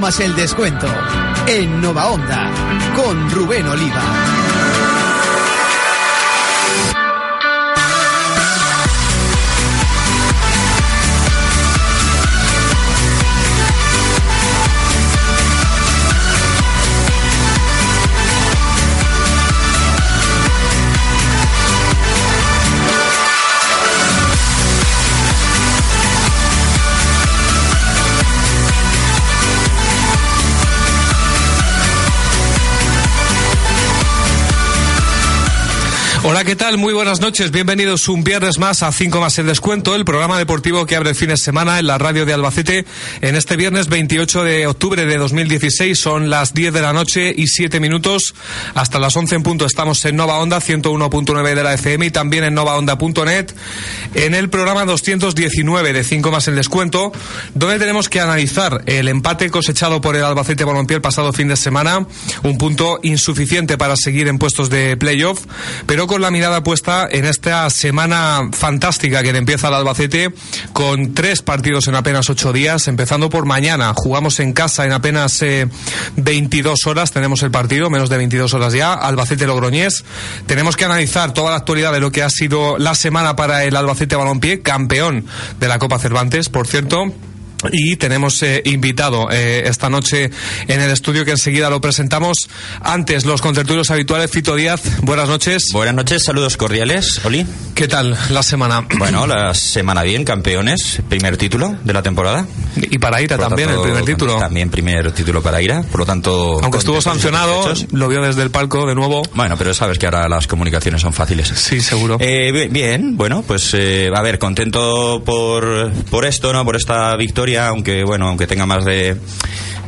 Más el descuento en Nova Onda con Rubén Oliva. Hola, ¿qué tal? Muy buenas noches. Bienvenidos un viernes más a 5 más el descuento, el programa deportivo que abre el fin de semana en la radio de Albacete. En este viernes 28 de octubre de 2016 son las 10 de la noche y 7 minutos. Hasta las 11 en punto estamos en Nova Onda 101.9 de la FM y también en novaonda.net en el programa 219 de 5 más el descuento, donde tenemos que analizar el empate cosechado por el Albacete Balompié el pasado fin de semana, un punto insuficiente para seguir en puestos de playoff, pero con la mirada puesta en esta semana fantástica que empieza el Albacete con tres partidos en apenas ocho días, empezando por mañana. Jugamos en casa en apenas 22 eh, horas, tenemos el partido, menos de 22 horas ya, Albacete Logroñés. Tenemos que analizar toda la actualidad de lo que ha sido la semana para el Albacete Balompié, campeón de la Copa Cervantes, por cierto. Y tenemos eh, invitado eh, esta noche en el estudio que enseguida lo presentamos. Antes, los contertulios habituales, Fito Díaz, buenas noches. Buenas noches, saludos cordiales. Oli. ¿Qué tal la semana? Bueno, la semana bien, campeones, primer título de la temporada. Y para Ira también, el primer título. También primer título para Ira, por lo tanto... Aunque estuvo sancionado, lo vio desde el palco de nuevo. Bueno, pero sabes que ahora las comunicaciones son fáciles. Sí, seguro. Eh, bien, bueno, pues a ver, contento por, por esto, ¿no? Por esta victoria, aunque bueno, aunque tenga más de,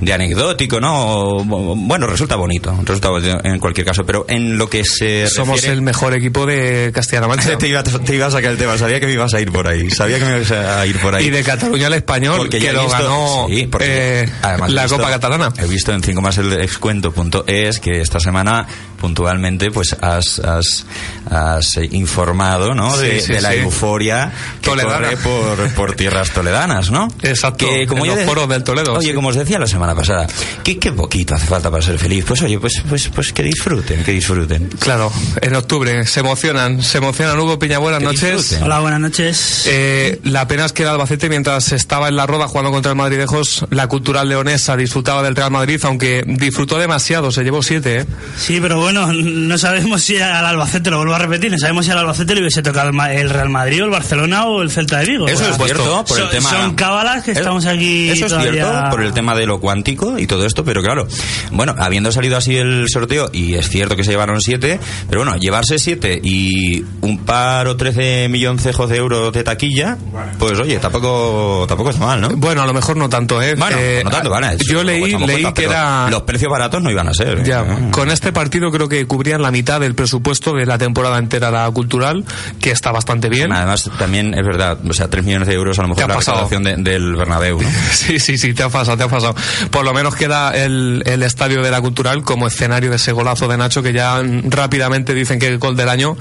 de anecdótico, ¿no? bueno, resulta bonito, resulta en cualquier caso, pero en lo que se Somos el mejor equipo de Castilla-La Mancha. te, iba, te iba a sacar el tema, sabía que me ibas a ir por ahí, sabía que me ibas a ir por ahí. Y de Cataluña al Español, porque que lo ganó eh, la Copa Catalana. He visto en 5 más el descuento.es que esta semana puntualmente pues has, has, has informado, ¿no? de, la euforia que corre por, por tierras toledanas, ¿no? Exacto, que, como yo los del Toledo. Oye, como os decía la semana pasada, ¿qué, qué poquito hace falta para ser feliz? Pues oye, pues, pues, pues que disfruten, que disfruten. Claro, en octubre se emocionan, se emocionan. Hugo Piña, buenas noches. Hola, buenas noches. Eh, la pena es que el Albacete, mientras estaba en la roda jugando contra el Madridejos, la cultural leonesa disfrutaba del Real Madrid, aunque disfrutó demasiado, se llevó siete. ¿eh? Sí, pero bueno, no sabemos si al Albacete, lo vuelvo a repetir, no sabemos si al Albacete le hubiese tocado el Real Madrid o el Barcelona o el Celta de Vigo. Eso es cierto, por el tema... Son cábalas que estamos aquí Eso es cierto, por el tema de lo cuántico y todo esto, pero claro, bueno, habiendo salido así el sorteo, y es cierto que se llevaron siete, pero bueno, llevarse siete y un par o trece milloncejos de euros de taquilla, pues oye, tampoco tampoco está mal, ¿no? Bueno, a lo mejor no tanto, ¿eh? Bueno, eh, no tanto, vale. Yo leí, leí que era... Los precios baratos no iban a ser. Ya, ¿eh? con este partido creo que cubrían la mitad del presupuesto de la temporada entera la cultural, que está bastante bien. Además, también es verdad, o sea, tres millones de euros a lo mejor la recaudación del Bernabéu, ¿no? sí, sí, sí, te ha pasado, te ha pasado. Por lo menos queda el, el estadio de la cultural como escenario de ese golazo de Nacho que ya rápidamente dicen que es el gol del año.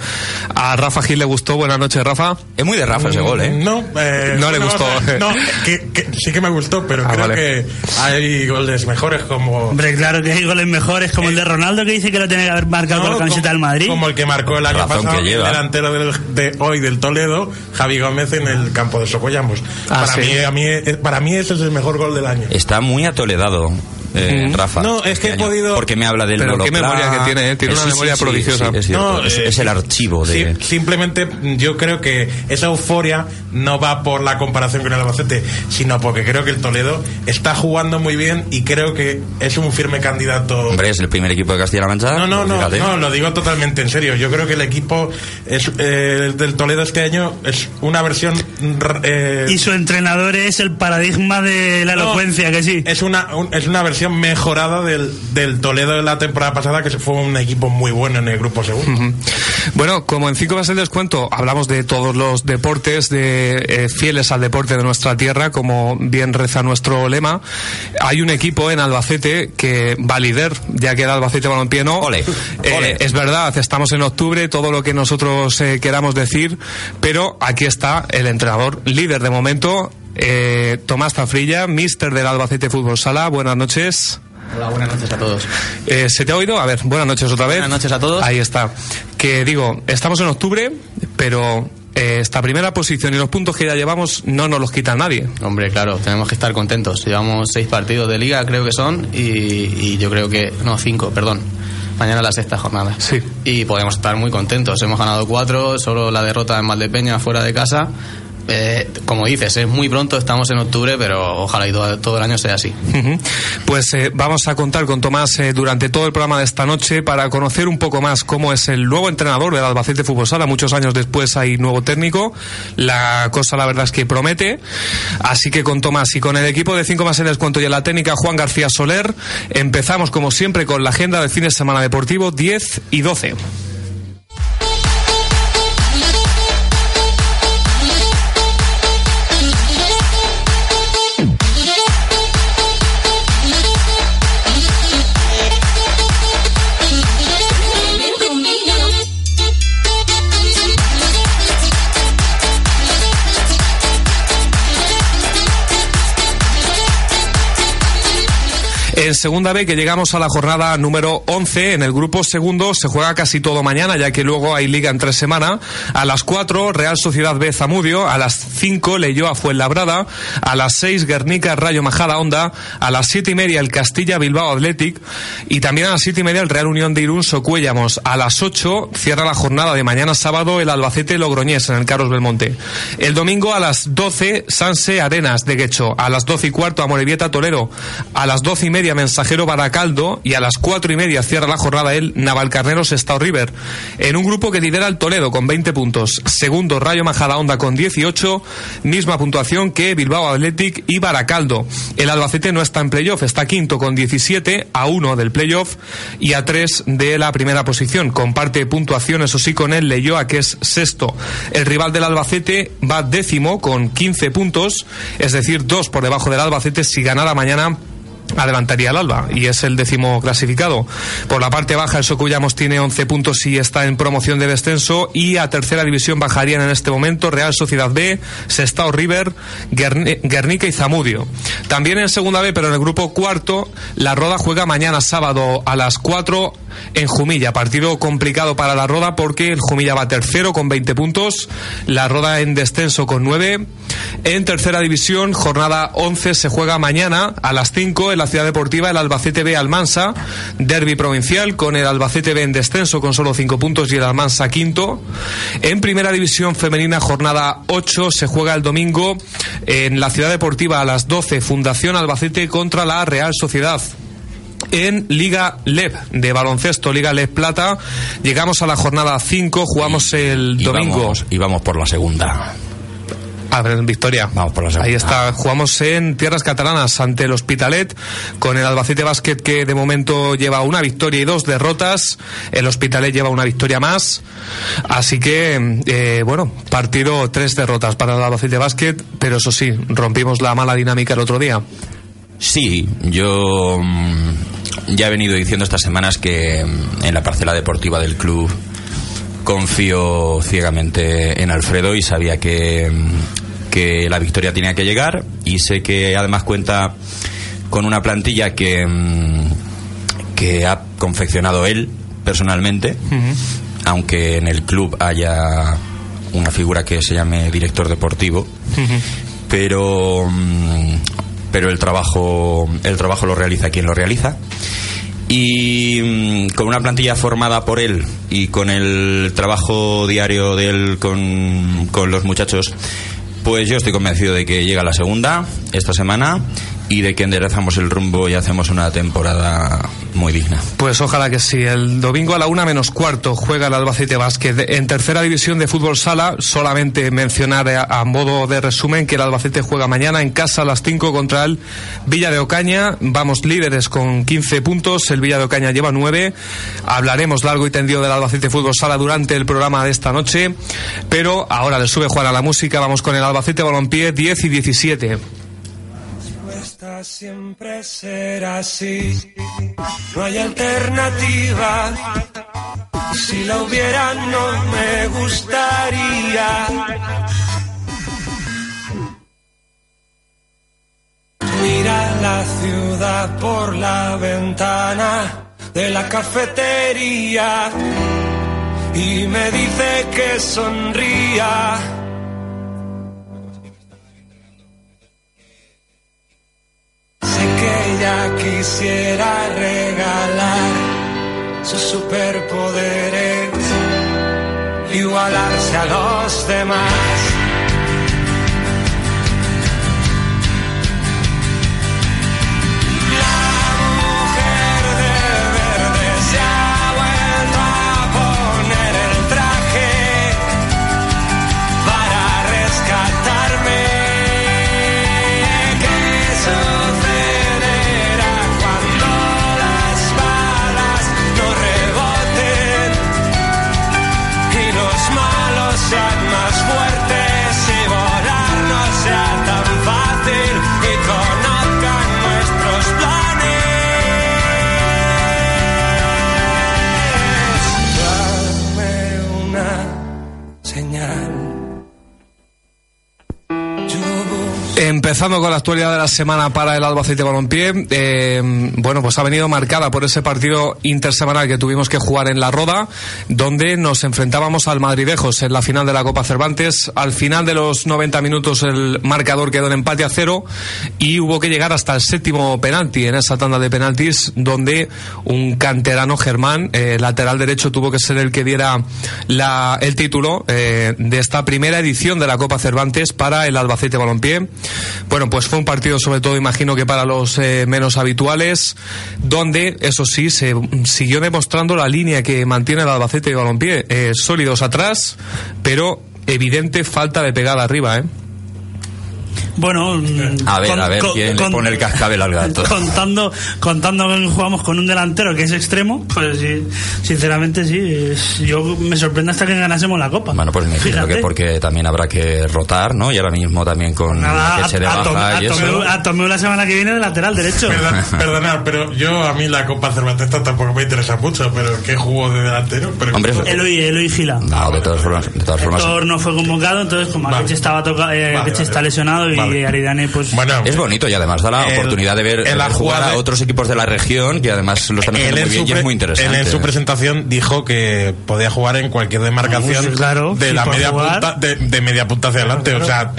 A Rafa Gil le gustó. Buenas noches, Rafa. Es muy de Rafa ese gol, ¿eh? No, eh, no le gustó. no, que, sí que me gustó, pero ah, creo que hay goles mejores como. Hombre, claro que hay goles mejores como el de Ronaldo que dice que lo tiene que haber marcado con la camiseta del Madrid. Como el que marcó el año pasado el delantero de hoy del Toledo, Javi Gómez en el campo de Socollamos. Ah, para, mí, a mí, para mí ese es el mejor gol del año. Está muy atoledado eh, Rafa. No, es que este he año, podido- Porque me habla del Pero Lolo qué memoria Pla. que tiene, ¿eh? Tiene Eh, una sí, memoria sí, prodigiosa. sí, es. No, es, eh, es el archivo de... Sí, simplemente mm, yo creo que esa euforia no va por la comparación con el Albacete, sino porque creo que el Toledo está jugando muy bien y creo que es un firme candidato. Hombre, es el primer equipo de Castilla-La Mancha. No, no, no, no, lo digo totalmente en serio. Yo creo que el equipo es, eh, el del Toledo este año es una versión. eh, Y su entrenador es el paradigma de la no, elocuencia, que sí. Es una, un- es una versión mejorada del, del Toledo de la temporada pasada, que fue un equipo muy bueno en el grupo segundo. Bueno, como en 5 el descuento hablamos de todos los deportes, de eh, fieles al deporte de nuestra tierra, como bien reza nuestro lema, hay un equipo en Albacete que va líder, ya que el Albacete Balompié no. Ole, Eh, ole. es verdad, estamos en octubre, todo lo que nosotros eh, queramos decir, pero aquí está el entrenador líder de momento, eh, Tomás Zafrilla, mister del Albacete Fútbol Sala. Buenas noches. Hola, buenas noches a todos. Eh, ¿Se te ha oído? A ver, buenas noches otra vez. Buenas noches a todos. Ahí está. Que digo, estamos en octubre, pero eh, esta primera posición y los puntos que ya llevamos no nos los quita nadie. Hombre, claro, tenemos que estar contentos. Llevamos seis partidos de liga, creo que son, y, y yo creo que... No, cinco, perdón. Mañana la sexta jornada. Sí. Y podemos estar muy contentos. Hemos ganado cuatro, solo la derrota en Valdepeña fuera de casa. Eh, como dices, es muy pronto, estamos en octubre, pero ojalá todo, el año sea así. Pues eh, vamos a contar con Tomás eh, durante todo el programa de esta noche para conocer un poco más cómo es el nuevo entrenador del Albacete Fútbol Sala. Muchos años después hay nuevo técnico. La cosa, la verdad, es que promete. Así que con Tomás y con el equipo de 5 más en descuento y en la técnica Juan García Soler, empezamos como siempre con la agenda del fin de semana deportivo 10 y 12. En segunda B, que llegamos a la jornada número 11, en el grupo segundo se juega casi todo mañana, ya que luego hay liga en tres semanas. A las 4, Real Sociedad B Zamudio. A las 5, Leyoa Fuenlabrada. A las 6, Guernica Rayo Majada Onda. A las siete y media, el Castilla Bilbao Athletic. Y también a las siete y media, el Real Unión de Irún Socuéllamos. A las 8, cierra la jornada de mañana sábado, el Albacete Logroñés en el Carlos Belmonte. El domingo a las 12, Sanse Arenas de Guecho. A las 12 y cuarto, Amorebieta Torero. A las 12 y media, Mensajero Baracaldo. Y a las 4 y media, cierra la jornada el Navalcarneros Estado River. En un grupo que lidera el Toledo con 20 puntos. Segundo, Rayo Majadahonda con 18. Misma puntuación que Bilbao Athletic y Baracaldo. El Albacete no está en playoff, está quinto con 17 a 1 del playoff y a 3 de la primera posición. Comparte puntuación, eso sí, con el Leyoa, que es sexto. El rival del Albacete va décimo con 15 puntos, es decir, dos por debajo del Albacete si ganara mañana adelantaría al Alba y es el décimo clasificado. Por la parte baja el Socuyamos tiene 11 puntos y está en promoción de descenso y a tercera división bajarían en este momento Real Sociedad B, Sestao River, Guerni- Guernica y Zamudio. También en segunda B, pero en el grupo cuarto, la Roda juega mañana sábado a las 4 en Jumilla. Partido complicado para la Roda porque el Jumilla va tercero con 20 puntos, la Roda en descenso con 9. En tercera división, jornada 11 se juega mañana a las 5 en la Ciudad Deportiva el Albacete B Almansa, derby provincial con el Albacete B en descenso con solo 5 puntos y el Almansa quinto. En primera división femenina, jornada 8 se juega el domingo en la Ciudad Deportiva a las 12 Fundación Albacete contra la Real Sociedad en Liga LEB de baloncesto, Liga LEB Plata. Llegamos a la jornada 5, jugamos el Y domingo. vamos, y vamos por la segunda. A ver, Victoria. Vamos por la segunda. Ahí está. Jugamos en tierras catalanas ante el Hospitalet con el Albacete Basket que de momento lleva una victoria y dos derrotas. El Hospitalet lleva una victoria más. Así que, eh, bueno, partido tres derrotas para el Albacete Basket, pero eso sí, rompimos la mala dinámica el otro día. Sí, yo mm, ya he venido diciendo estas semanas que mm, en la parcela deportiva del club confío ciegamente en Alfredo y sabía que, que la victoria tenía que llegar. Y sé que además cuenta con una plantilla que, que ha confeccionado él personalmente, aunque en el club haya una figura que se llame director deportivo, pero mm, pero el trabajo, el trabajo lo realiza quien lo realiza. Y mm, con una plantilla formada por él y con el trabajo diario de él con, con los muchachos, pues yo estoy convencido de que llega la segunda esta semana y de que enderezamos el rumbo y hacemos una temporada muy digna. Pues ojalá que sí. El domingo a la una menos cuarto juega el Albacete Básquet en tercera división de fútbol sala. Solamente mencionar a, a modo de resumen que el Albacete juega mañana en casa a las 5 contra el Villa de Ocaña. Vamos líderes con 15 puntos. El Villa de Ocaña lleva 9. Hablaremos largo y tendido del Albacete Fútbol Sala durante el programa de esta noche. Pero ahora le sube Juan a la música. Vamos con el Albacete Balompié 10 y 17. Siempre será así, no hay alternativa. Si la hubiera no me gustaría. Mira la ciudad por la ventana de la cafetería y me dice que sonría. Que ella quisiera regalar sus superpoderes, igualarse a los demás. Empezando con la actualidad de la semana para el Albacete Balompié, eh, bueno, pues ha venido marcada por ese partido intersemanal que tuvimos que jugar en La Roda, donde nos enfrentábamos al Madridejos en la final de la Copa Cervantes. Al final de los 90 minutos el marcador quedó en empate a cero y hubo que llegar hasta el séptimo penalti en esa tanda de penaltis, donde un canterano Germán, eh, lateral derecho, tuvo que ser el que diera la, el título eh, de esta primera edición de la Copa Cervantes para el Albacete Balompié. Bueno, pues fue un partido sobre todo, imagino que para los eh, menos habituales, donde, eso sí, se siguió demostrando la línea que mantiene el Albacete Balompié. Eh, sólidos atrás, pero evidente falta de pegada arriba, ¿eh? Bueno, mm, A ver, con- a ver con- quién le pone el cascabel al gato. Contando, contando que jugamos con un delantero que es extremo, pues sí, sinceramente sí. es- yo me sorprende hasta que ganásemos la copa. Bueno, pues me imagino Fíjate. que porque también habrá que rotar, ¿no? Y ahora mismo también con Nada, que se de a, a, Tom- baja a y eso. Tomeu- a Tomeu la semana que viene de lateral derecho. Perdón- perdonad, pero yo a mí la Copa Cervantesta tampoco me interesa mucho, pero ¿qué jugó de delantero? Pero Hombre, eso- Eloy, Eloy Gila. No, de todas formas, de todas formas. Héctor no fue convocado, entonces como Vale. Estaba toca, eh, Vale, Akeche vale, está lesionado y Vale. Aridane pues bueno, Es bonito y además da la El- oportunidad de ver, jugar a otros equipos de la región que además lo están haciendo muy en, bien su y es muy él interesante. en su presentación dijo que podía jugar en cualquier demarcación Vamos, claro, de la media jugar. punta de, de media punta hacia adelante o sea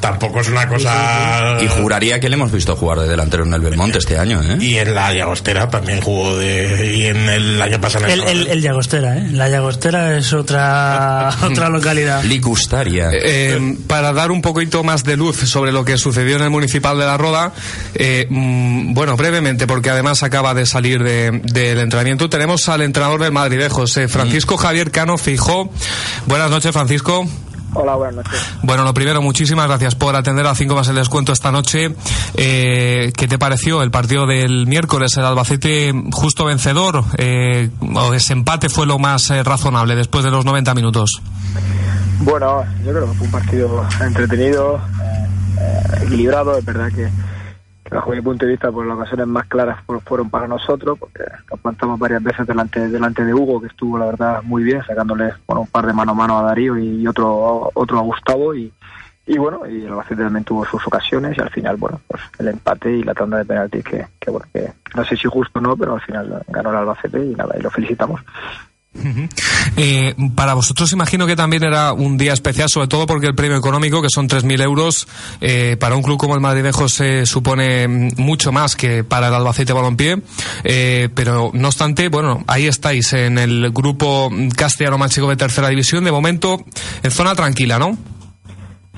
tampoco es una cosa Y juraría que le hemos visto jugar de delantero en el Belmonte este año, ¿eh? y en la Llagostera también jugó de y en el año pasado en el, el, el Llagostera, ¿eh? La Llagostera es otra otra localidad. Licustaria. Eh, para dar un poquito más de luz sobre lo que sucedió en el municipal de La Roda, eh, mm, bueno, brevemente, porque además acaba de salir de- del entrenamiento, tenemos al entrenador del Madridejos, eh, Francisco Javier Cano Fijó. Buenas noches, Francisco. Hola, buenas noches. Bueno, lo primero, muchísimas gracias por atender a 5 más el descuento esta noche. Eh, ¿Qué te pareció el partido del miércoles? El Albacete justo vencedor, eh, o ese empate fue lo más eh, razonable después de los 90 minutos. Bueno, yo creo que fue un partido entretenido, equilibrado. Es verdad que, bajo mi punto de vista, pues las ocasiones más claras fu- fueron para nosotros, porque nos plantamos varias veces delante delante de Hugo, que estuvo la verdad muy bien, sacándole bueno, un par de mano a mano a Darío y otro otro a Gustavo y y bueno, y el Albacete también tuvo sus ocasiones y al final, bueno, pues el empate y la tanda de penaltis que, que bueno, que no sé si justo o no, pero al final ganó el Albacete y nada, y lo felicitamos. Eh, para vosotros imagino que también era un día especial, sobre todo porque el premio económico, que son 3.000 euros, eh, para un club como el Madridejo se supone mucho más que para el Albacete Balompié, eh, pero no obstante, bueno, ahí estáis en el grupo castellano más chico de tercera división, de momento en zona tranquila, ¿no?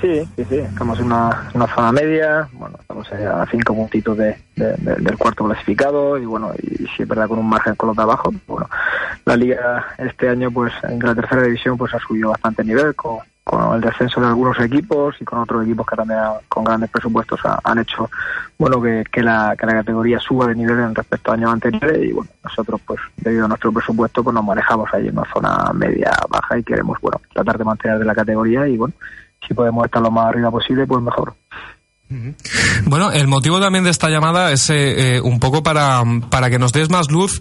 Sí, sí, sí, estamos en una, una zona media, bueno, estamos a cinco puntitos de, de- de- del cuarto clasificado y bueno, y sí es verdad con un margen con los de abajo, bueno, la liga este año pues en la tercera división pues ha subido bastante nivel con, con el descenso de algunos equipos y con otros equipos que también ha- con grandes presupuestos ha- han hecho bueno que, que, la, que la categoría suba de nivel en respecto a años anteriores y bueno nosotros pues debido a nuestro presupuesto pues nos manejamos ahí en una zona media baja y queremos bueno tratar de mantener de la categoría y bueno si podemos estar lo más arriba posible pues mejor Bueno, el motivo también de esta llamada es eh, eh, un poco para, para que nos des más luz,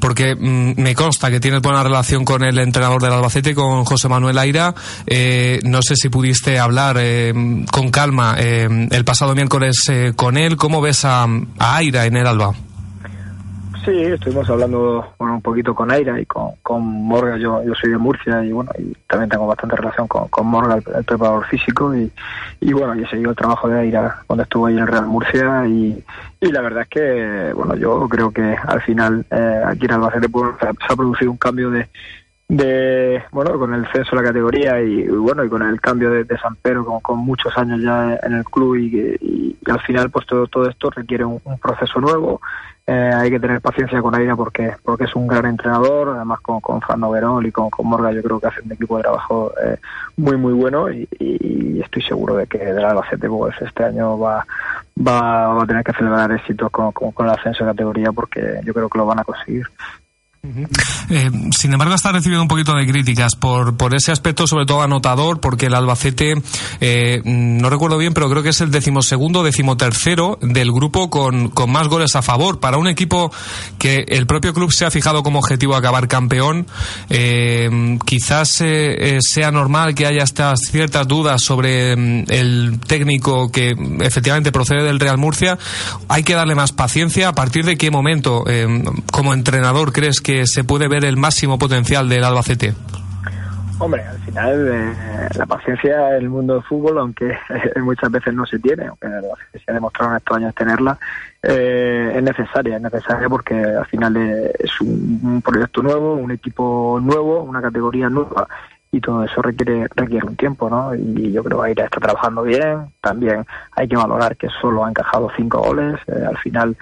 porque mm, me consta que tienes buena relación con el entrenador del Albacete, con José Manuel Aira. Eh, no sé si pudiste hablar eh, con calma eh, el pasado miércoles con él. ¿Cómo ves a, a Aira en el Alba? Sí, estuvimos hablando bueno, un poquito con Aira y con, con Morga. Yo, yo soy de Murcia y bueno, y también tengo bastante relación con, con Morga, el, preparador físico. Y, bueno, yo he seguido el trabajo de Aira cuando estuvo ahí en el Real Murcia. Y, y la verdad es que, bueno, yo creo que al final eh, aquí en Albacete pues, se ha- producido un cambio de, bueno con el censo de la categoría y, bueno y con el cambio de, de San Pedro con, muchos años ya en el club y, y- y al final pues todo, todo esto requiere un proceso nuevo Eh, hay que tener paciencia con Aira porque porque es un gran entrenador además con, con Fran Noverol y con, con Morga yo creo que hacen un equipo de trabajo eh, muy muy bueno y, y estoy seguro de que del Albacete pues este año va va, va a tener que celebrar éxitos con, con, con el ascenso de categoría porque yo creo que lo van a conseguir Eh, sin embargo, está recibiendo un poquito de críticas por, por ese aspecto, sobre todo anotador, porque el Albacete, eh, no recuerdo bien, pero creo que es el decimosegundo, decimotercero del grupo con, con más goles a favor. Para un equipo que el propio club se ha fijado como objetivo acabar campeón, eh, quizás eh, eh, sea normal que haya estas ciertas dudas sobre mm, el técnico que efectivamente procede del Real Murcia. Hay que darle más paciencia. ¿A partir de qué momento, como entrenador, crees que se puede ver el máximo potencial del Albacete? Hombre, al final eh, la paciencia en el mundo del fútbol, aunque muchas veces no se tiene, aunque se ha demostrado en estos años tenerla, eh, es necesaria, es necesaria porque al final es un, un proyecto nuevo, un equipo nuevo, una categoría nueva y todo eso requiere requiere un tiempo, ¿no? Y yo creo que Aira está trabajando bien. También hay que valorar que solo ha encajado cinco goles. eh, al final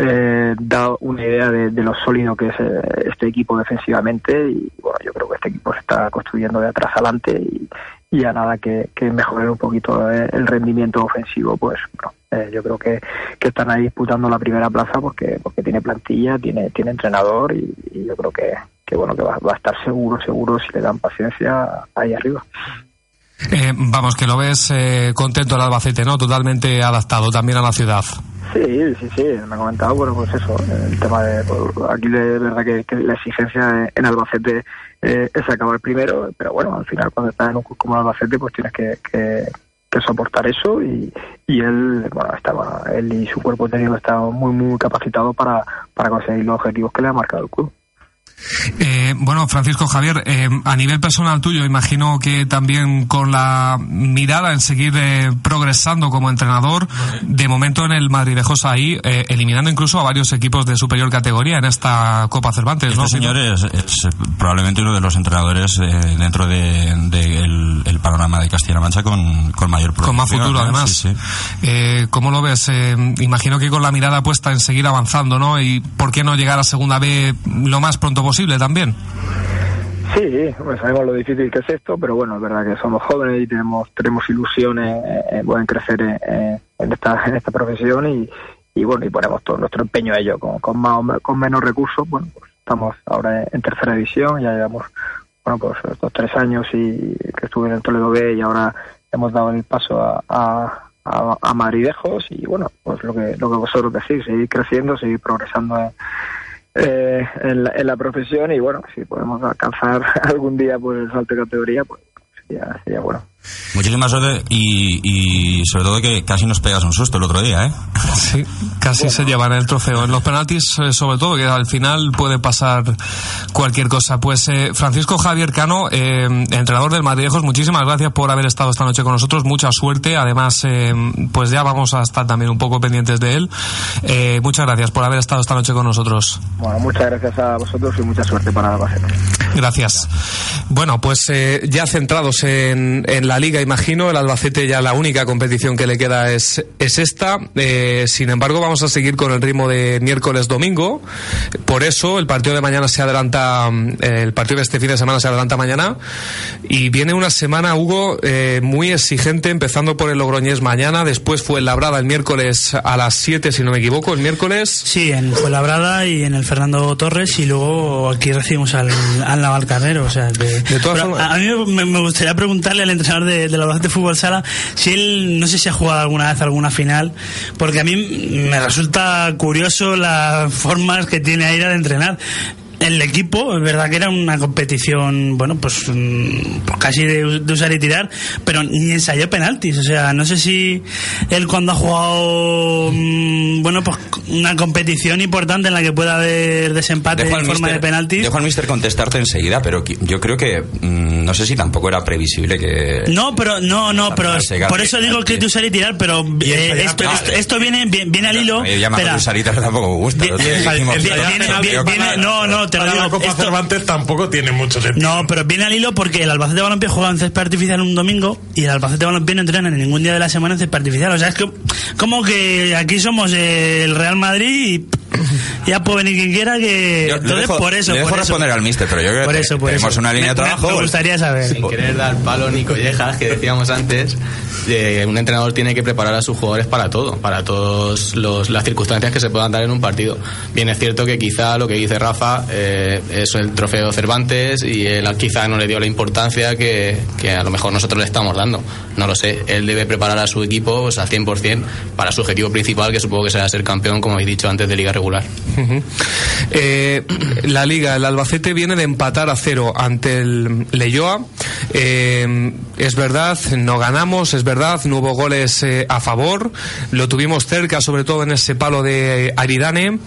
eh, da una idea de, de lo sólido que es eh, este equipo defensivamente y bueno, yo creo que este equipo se está construyendo de atrás adelante y, y a nada que, que mejore un poquito eh, el rendimiento ofensivo, pues bueno, eh, yo creo que, que están ahí disputando la primera plaza porque porque tiene plantilla, tiene tiene entrenador y, y yo creo que, que bueno que va, va a estar seguro, seguro si le dan paciencia ahí arriba. Eh, vamos, que lo ves eh, contento el Albacete, ¿no? Totalmente adaptado también a la ciudad. Sí, sí, sí, me ha comentado, bueno, pues eso, el tema de, aquí de verdad que, la exigencia en Albacete eh, es acabar primero, pero bueno, al final cuando estás en un club como Albacete, pues tienes que, que, soportar eso y, él, bueno, estaba, él y su cuerpo técnico estaban muy, muy capacitados para, para conseguir los objetivos que le ha marcado el club. Eh, bueno, Francisco Javier, eh, a nivel personal tuyo, imagino que también con la mirada en seguir eh, progresando como entrenador, de momento en el Madridejosa ahí, eh, eliminando incluso a varios equipos de superior categoría en esta Copa Cervantes, ¿no? Este señor es, es probablemente uno de los entrenadores eh, dentro del de, el- el panorama de Castilla-La Mancha con, con mayor Con más futuro, además. Sí, sí. Eh, ¿Cómo lo ves? Eh, imagino que con la mirada puesta en seguir avanzando, ¿no? Y por qué no llegar a segunda B lo más pronto posible también. Sí, pues sabemos lo difícil que es esto, pero bueno, es verdad que somos jóvenes y tenemos tenemos ilusiones en, crecer en, esta en esta profesión y, y bueno, y ponemos todo nuestro empeño a ello con, con más con menos recursos, bueno, pues estamos ahora en tercera división, ya llevamos bueno, pues estos tres años y que estuve en el Toledo B y ahora hemos dado el paso a, a, a, a y bueno, pues lo que lo que vosotros decís, seguir creciendo, seguir progresando en, eh, en, la, en la profesión y bueno, si podemos alcanzar algún día pues el salto de categoría, pues sería, sería bueno. Muchísima suerte y, y sobre todo que casi nos pegas un susto el otro día, ¿eh? Sí, casi se llevan el trofeo. En los penaltis, eh, sobre todo, que al final puede pasar cualquier cosa. Pues eh, Francisco Javier Cano, eh, entrenador del Madridejos, muchísimas gracias por haber estado esta noche con nosotros. Mucha suerte. Además, eh, pues ya vamos a estar también un poco pendientes de él. Eh, muchas gracias por haber estado esta noche con nosotros. Bueno, muchas gracias a vosotros y mucha suerte para Albacete. Gracias. Bueno, pues eh, ya centrados en, en la liga, imagino, el Albacete ya la única competición que le queda es, es esta. Eh, sin embargo, vamos a seguir con el ritmo de miércoles-domingo. Por eso el partido de mañana se adelanta, eh, el partido de este fin de semana se adelanta mañana. Y viene una semana, Hugo, eh, muy exigente, empezando por el Logroñés mañana. Después fue el Labrada el miércoles a las 7, si no me equivoco, el miércoles. Sí, en Fuenlabrada y en el Fernando Torres y luego aquí recibimos al, al Navalcarnero. O sea, que- De todas formas- a, mí me gustaría preguntarle al entrenador de, de la Albacete Fútbol Sala si él, no sé si ha jugado alguna vez alguna final, porque a mí me resulta curioso las formas que tiene Aira de entrenar. El equipo, es verdad que era una competición, bueno, pues, mm, pues casi de, de usar y tirar, pero ni ensayó penaltis. O sea, no sé si él cuando ha jugado, mm, bueno, pues una competición importante en la que pueda haber desempate en forma mister- de penaltis. dejo al mister contestarte enseguida, pero yo creo que mm, no sé si tampoco era previsible que. No, pero no, no, pero por eso digo que de usar y tirar, pero Y eh, esto, esto, esto viene, viene, viene al hilo. A mí llamarlo Espera. Usarita tampoco me gusta. Vi- El otro día vi- dijimos, vi- "Hostia, viene- tío, vi- tío, viene- no, no, te digo. Copa esto- Cervantes tampoco tiene mucho sentido. No, pero viene al hilo porque el Albacete Balompié juega en césped artificial un domingo y el Albacete Balompié no entrena en ningún día de la semana en césped artificial. O sea, es que como que aquí somos el Real Madrid y ya puede venir quien quiera que... Yo Entonces, dejo, por eso, le dejo por eso. responder al mister, pero yo creo Por que eso, por tenemos eso. una línea de Me- me- trabajo. Me gustaría saber. Sin querer dar palo ni collejas, que decíamos antes, eh, un entrenador tiene que preparar a sus jugadores para todo, para todas las circunstancias que se puedan dar en un partido. Bien es cierto que quizá lo que dice Rafa eh, es el trofeo Cervantes y él quizá no le dio la importancia que, que a lo mejor nosotros le estamos dando. No lo sé, él debe preparar a su equipo pues, al 100% para su objetivo principal, que supongo que será ser campeón, como habéis dicho antes, de liga regular. Eh, la liga, el Albacete viene de empatar a cero ante el Leyoa. Eh, es verdad, no ganamos, es verdad, no hubo goles eh, a favor. Lo tuvimos cerca, sobre todo en ese palo de Aridane.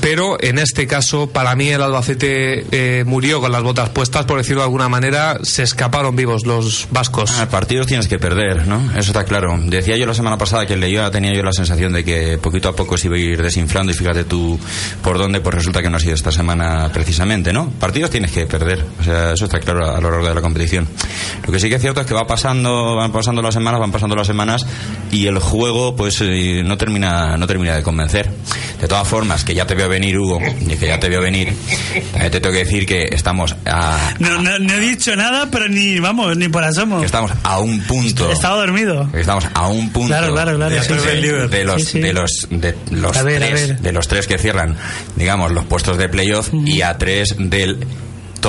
Pero en este caso, para mí, el Albacete eh, murió con las botas puestas, por decirlo de alguna manera. Se escaparon vivos los vascos. Ah, partidos tienes que perder, ¿no? Eso está claro. Decía yo la semana pasada que el Leyoa tenía yo la sensación de que poquito a poco se iba a ir desinflando y fíjate tú por dónde, pues resulta que no ha sido esta semana precisamente, ¿no? Partidos tienes que perder, o sea, eso está claro a lo largo de la competición. Lo que sí que es cierto es que va pasando, van pasando las semanas, van pasando las semanas y el juego pues eh, no termina, no termina de convencer. De todas formas, que ya te veo venir, Hugo, y que ya te veo venir, también te tengo que decir que estamos a, No, no, no he dicho nada, pero ni, vamos, ni por asomo. que estamos a un punto. Estaba dormido. Estamos a un punto Claro, claro, claro, de, sí, de- sí. de los Sí, de los de los ver, tres de los tres que cierran digamos los puestos de playoff y a tres del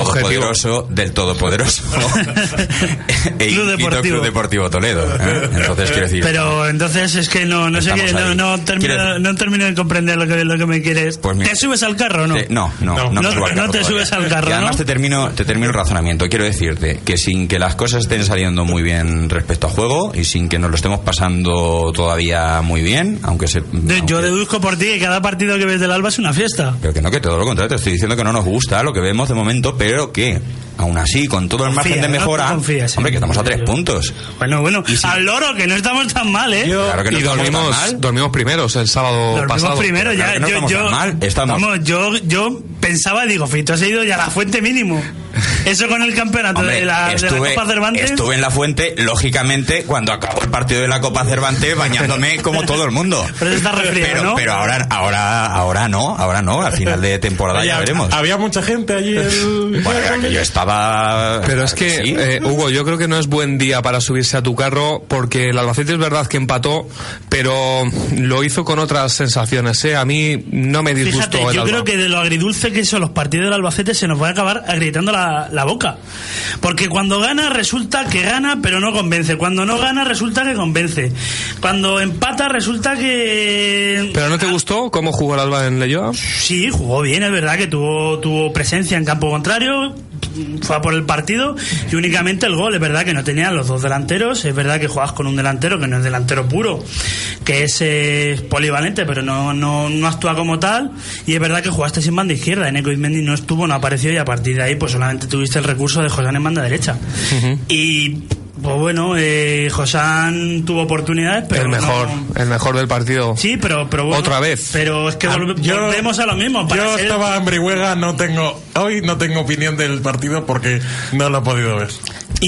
todopoderoso del todopoderoso e Club Deportivo. Club Deportivo Toledo ¿eh? entonces quiero decir Pero entonces es que no, no sé qué, no, termino, ¿Quieres- no termino de comprender lo que, lo que me quieres. Pues mira. ¿Te subes al carro o no? Te- no, no, no, No, al carro te subes al carro, Y además te termino, te termino el razonamiento. Quiero decirte que sin que las cosas estén saliendo muy bien respecto a juego y sin que nos lo estemos pasando todavía muy bien, aunque se. De- aunque- Yo deduzco por ti que cada partido que ves del Alba es una fiesta. Pero que no, que todo lo contrario, te estoy diciendo que no nos gusta lo que vemos de momento, pero que aún así, con todo el margen de ¿no? mejora, confías, sí. hombre, que estamos a tres puntos. Bueno, bueno, al loro, que no estamos tan mal, ¿eh? Claro que no y estamos tan dormimos, mal. dormimos primeros el sábado Dormimos pasado. primero, Claro ya, que no yo, estamos yo, tan mal, estamos- vamos, yo, yo pensaba, digo, Fito has ido ya a la fuente mínimo. Eso con el campeonato Hombre, de, la, de la estuve, Copa Cervantes. estuve en la fuente, lógicamente, cuando acabó el partido de la Copa Cervantes, bañándome como todo el mundo. Pero eso está resfriado, pero, ¿no? pero ahora, ahora, ahora no, ahora no, al final de temporada Oye, ya veremos. Había mucha gente allí. El... Bueno, era que yo estaba. Pero es que, Sí. eh, Hugo, yo creo que no es buen día para subirse a tu carro porque el Albacete es verdad que empató, pero lo hizo con otras sensaciones. ¿eh? A mí no me disgustó Fíjate, el yo Alba. creo que de lo agridulce que son los partidos del Albacete se nos va a acabar agrietando la, la boca. Porque cuando gana resulta que gana pero no convence. Cuando no gana resulta que convence. Cuando empata resulta que... ¿Pero no te gustó cómo jugó el Alba en Leyoa? Sí, jugó bien, es verdad que tuvo, tuvo presencia en campo contrario, fue a por el partido y únicamente el gol. Es verdad que no tenían los dos delanteros, es verdad que jugabas con un delantero que no es delantero puro, que es eh, polivalente, pero no, no, no actúa como tal. Y es verdad que jugaste sin banda izquierda. Eneco Izmendi no estuvo, no apareció y a partir de ahí pues solamente tuviste el recurso de Josán en banda derecha. Y pues bueno, eh, Josán tuvo oportunidades, pero el mejor, no- el mejor del partido. Sí, pero, pero bueno, Otra vez. Pero es que Ah, volve- yo- volvemos a lo mismo. Para Yo ser- estaba en Brihuega, no tengo. Hoy no tengo opinión del partido porque no lo he podido ver.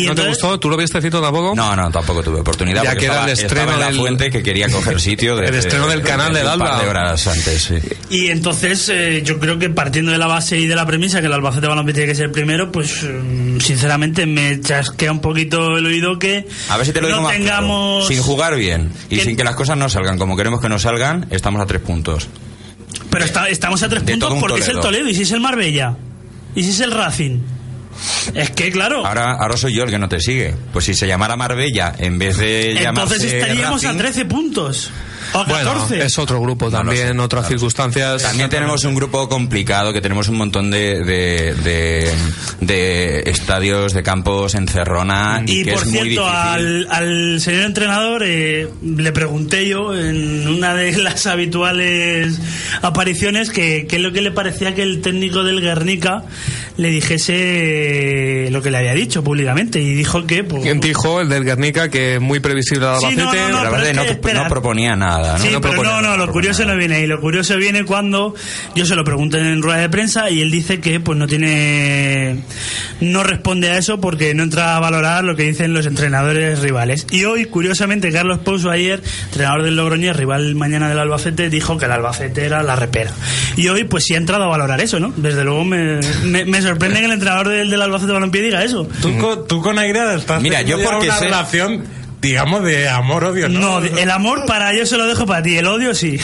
Y ¿No te gustó? ¿Tú lo viste Cito tampoco? No, no, tampoco tuve oportunidad. Ya que era el estreno en la del- fuente que quería coger sitio. De, El estreno del canal del un par Alba. de horas antes, sí. Y entonces, eh, yo creo que partiendo de la base y de la premisa que el Albacete Balompié tiene que ser primero, pues mm, sinceramente me chasquea un poquito el oído que A ver si te lo digo no más claro. tengamos... Sin jugar bien y que- sin que las cosas no salgan como queremos que no salgan, estamos a tres puntos. Pero está- estamos a tres De puntos porque es el Toledo. Toledo y si es el Marbella y si es el Racing. Es que, claro, Ahora, ahora soy yo el que no te sigue. Pues si se llamara Marbella en vez de llamarse entonces estaríamos a Racing, 13 puntos. O a Bueno, 14. es otro grupo No también, sé, otras claro. circunstancias. También tenemos un grupo complicado, que tenemos un montón de, de, de, de estadios, de campos en Cerrona. Y, Y que por es muy cierto, difícil. al, al señor entrenador eh, le pregunté yo en una de las habituales apariciones que qué es lo que le parecía que el técnico del Guernica le dijese lo que le había dicho públicamente y dijo que pues, ¿Quién dijo? El del Guernica, que es muy previsible al Sí, Albacete. no, no, Pero pero verdad es no, que, no proponía nada. ¿No? Sí, No pero no, no, lo curioso nada. no viene ahí. Lo curioso viene cuando yo se lo pregunté en rueda de prensa y él dice que pues no tiene, no responde a eso porque no entra a valorar lo que dicen los entrenadores rivales. Y hoy, curiosamente, Carlos Pouso ayer, entrenador del Logroñés, rival mañana del Albacete, dijo que el Albacete era la repera. Y hoy pues sí ha entrado a valorar eso, ¿no? Desde luego me, me, me sorprende que el entrenador del, del Albacete Balompié diga eso. Tú, con, tú con Aira estás Mira, yo porque una sé- relación, digamos, de amor-odio, ¿no? No, el amor para yo se lo dejo para ti, el odio sí.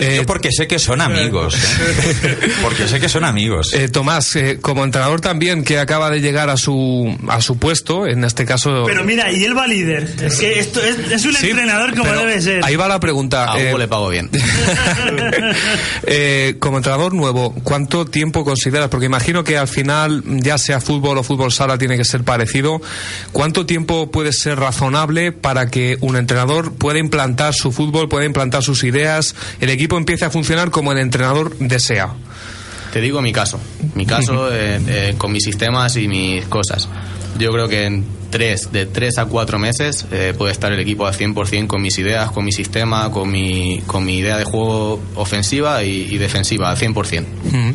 Eh, Yo porque sé que son amigos. ¿eh? porque sé que son amigos. Eh, Tomás, eh, como entrenador también que acaba de llegar a su a su puesto, en este caso. Pero mira, y él va líder. Es que esto es, es un Sí, entrenador como debe ser. Ahí va la pregunta. A eh, Hugo le pago bien. eh, como entrenador nuevo, ¿cuánto tiempo consideras? Porque imagino que al final, ya sea fútbol o fútbol sala, tiene que ser parecido. ¿Cuánto tiempo puede ser razonable para que un entrenador pueda implantar su fútbol, pueda implantar sus ideas, el equipo empiece a funcionar como el entrenador desea? Te digo mi caso. Mi caso eh, eh, con mis sistemas y mis cosas. Yo creo que en tres, de tres a cuatro meses eh, puede estar el equipo al 100% con mis ideas, con mi sistema, con mi, con mi idea de juego ofensiva y, y defensiva al 100%.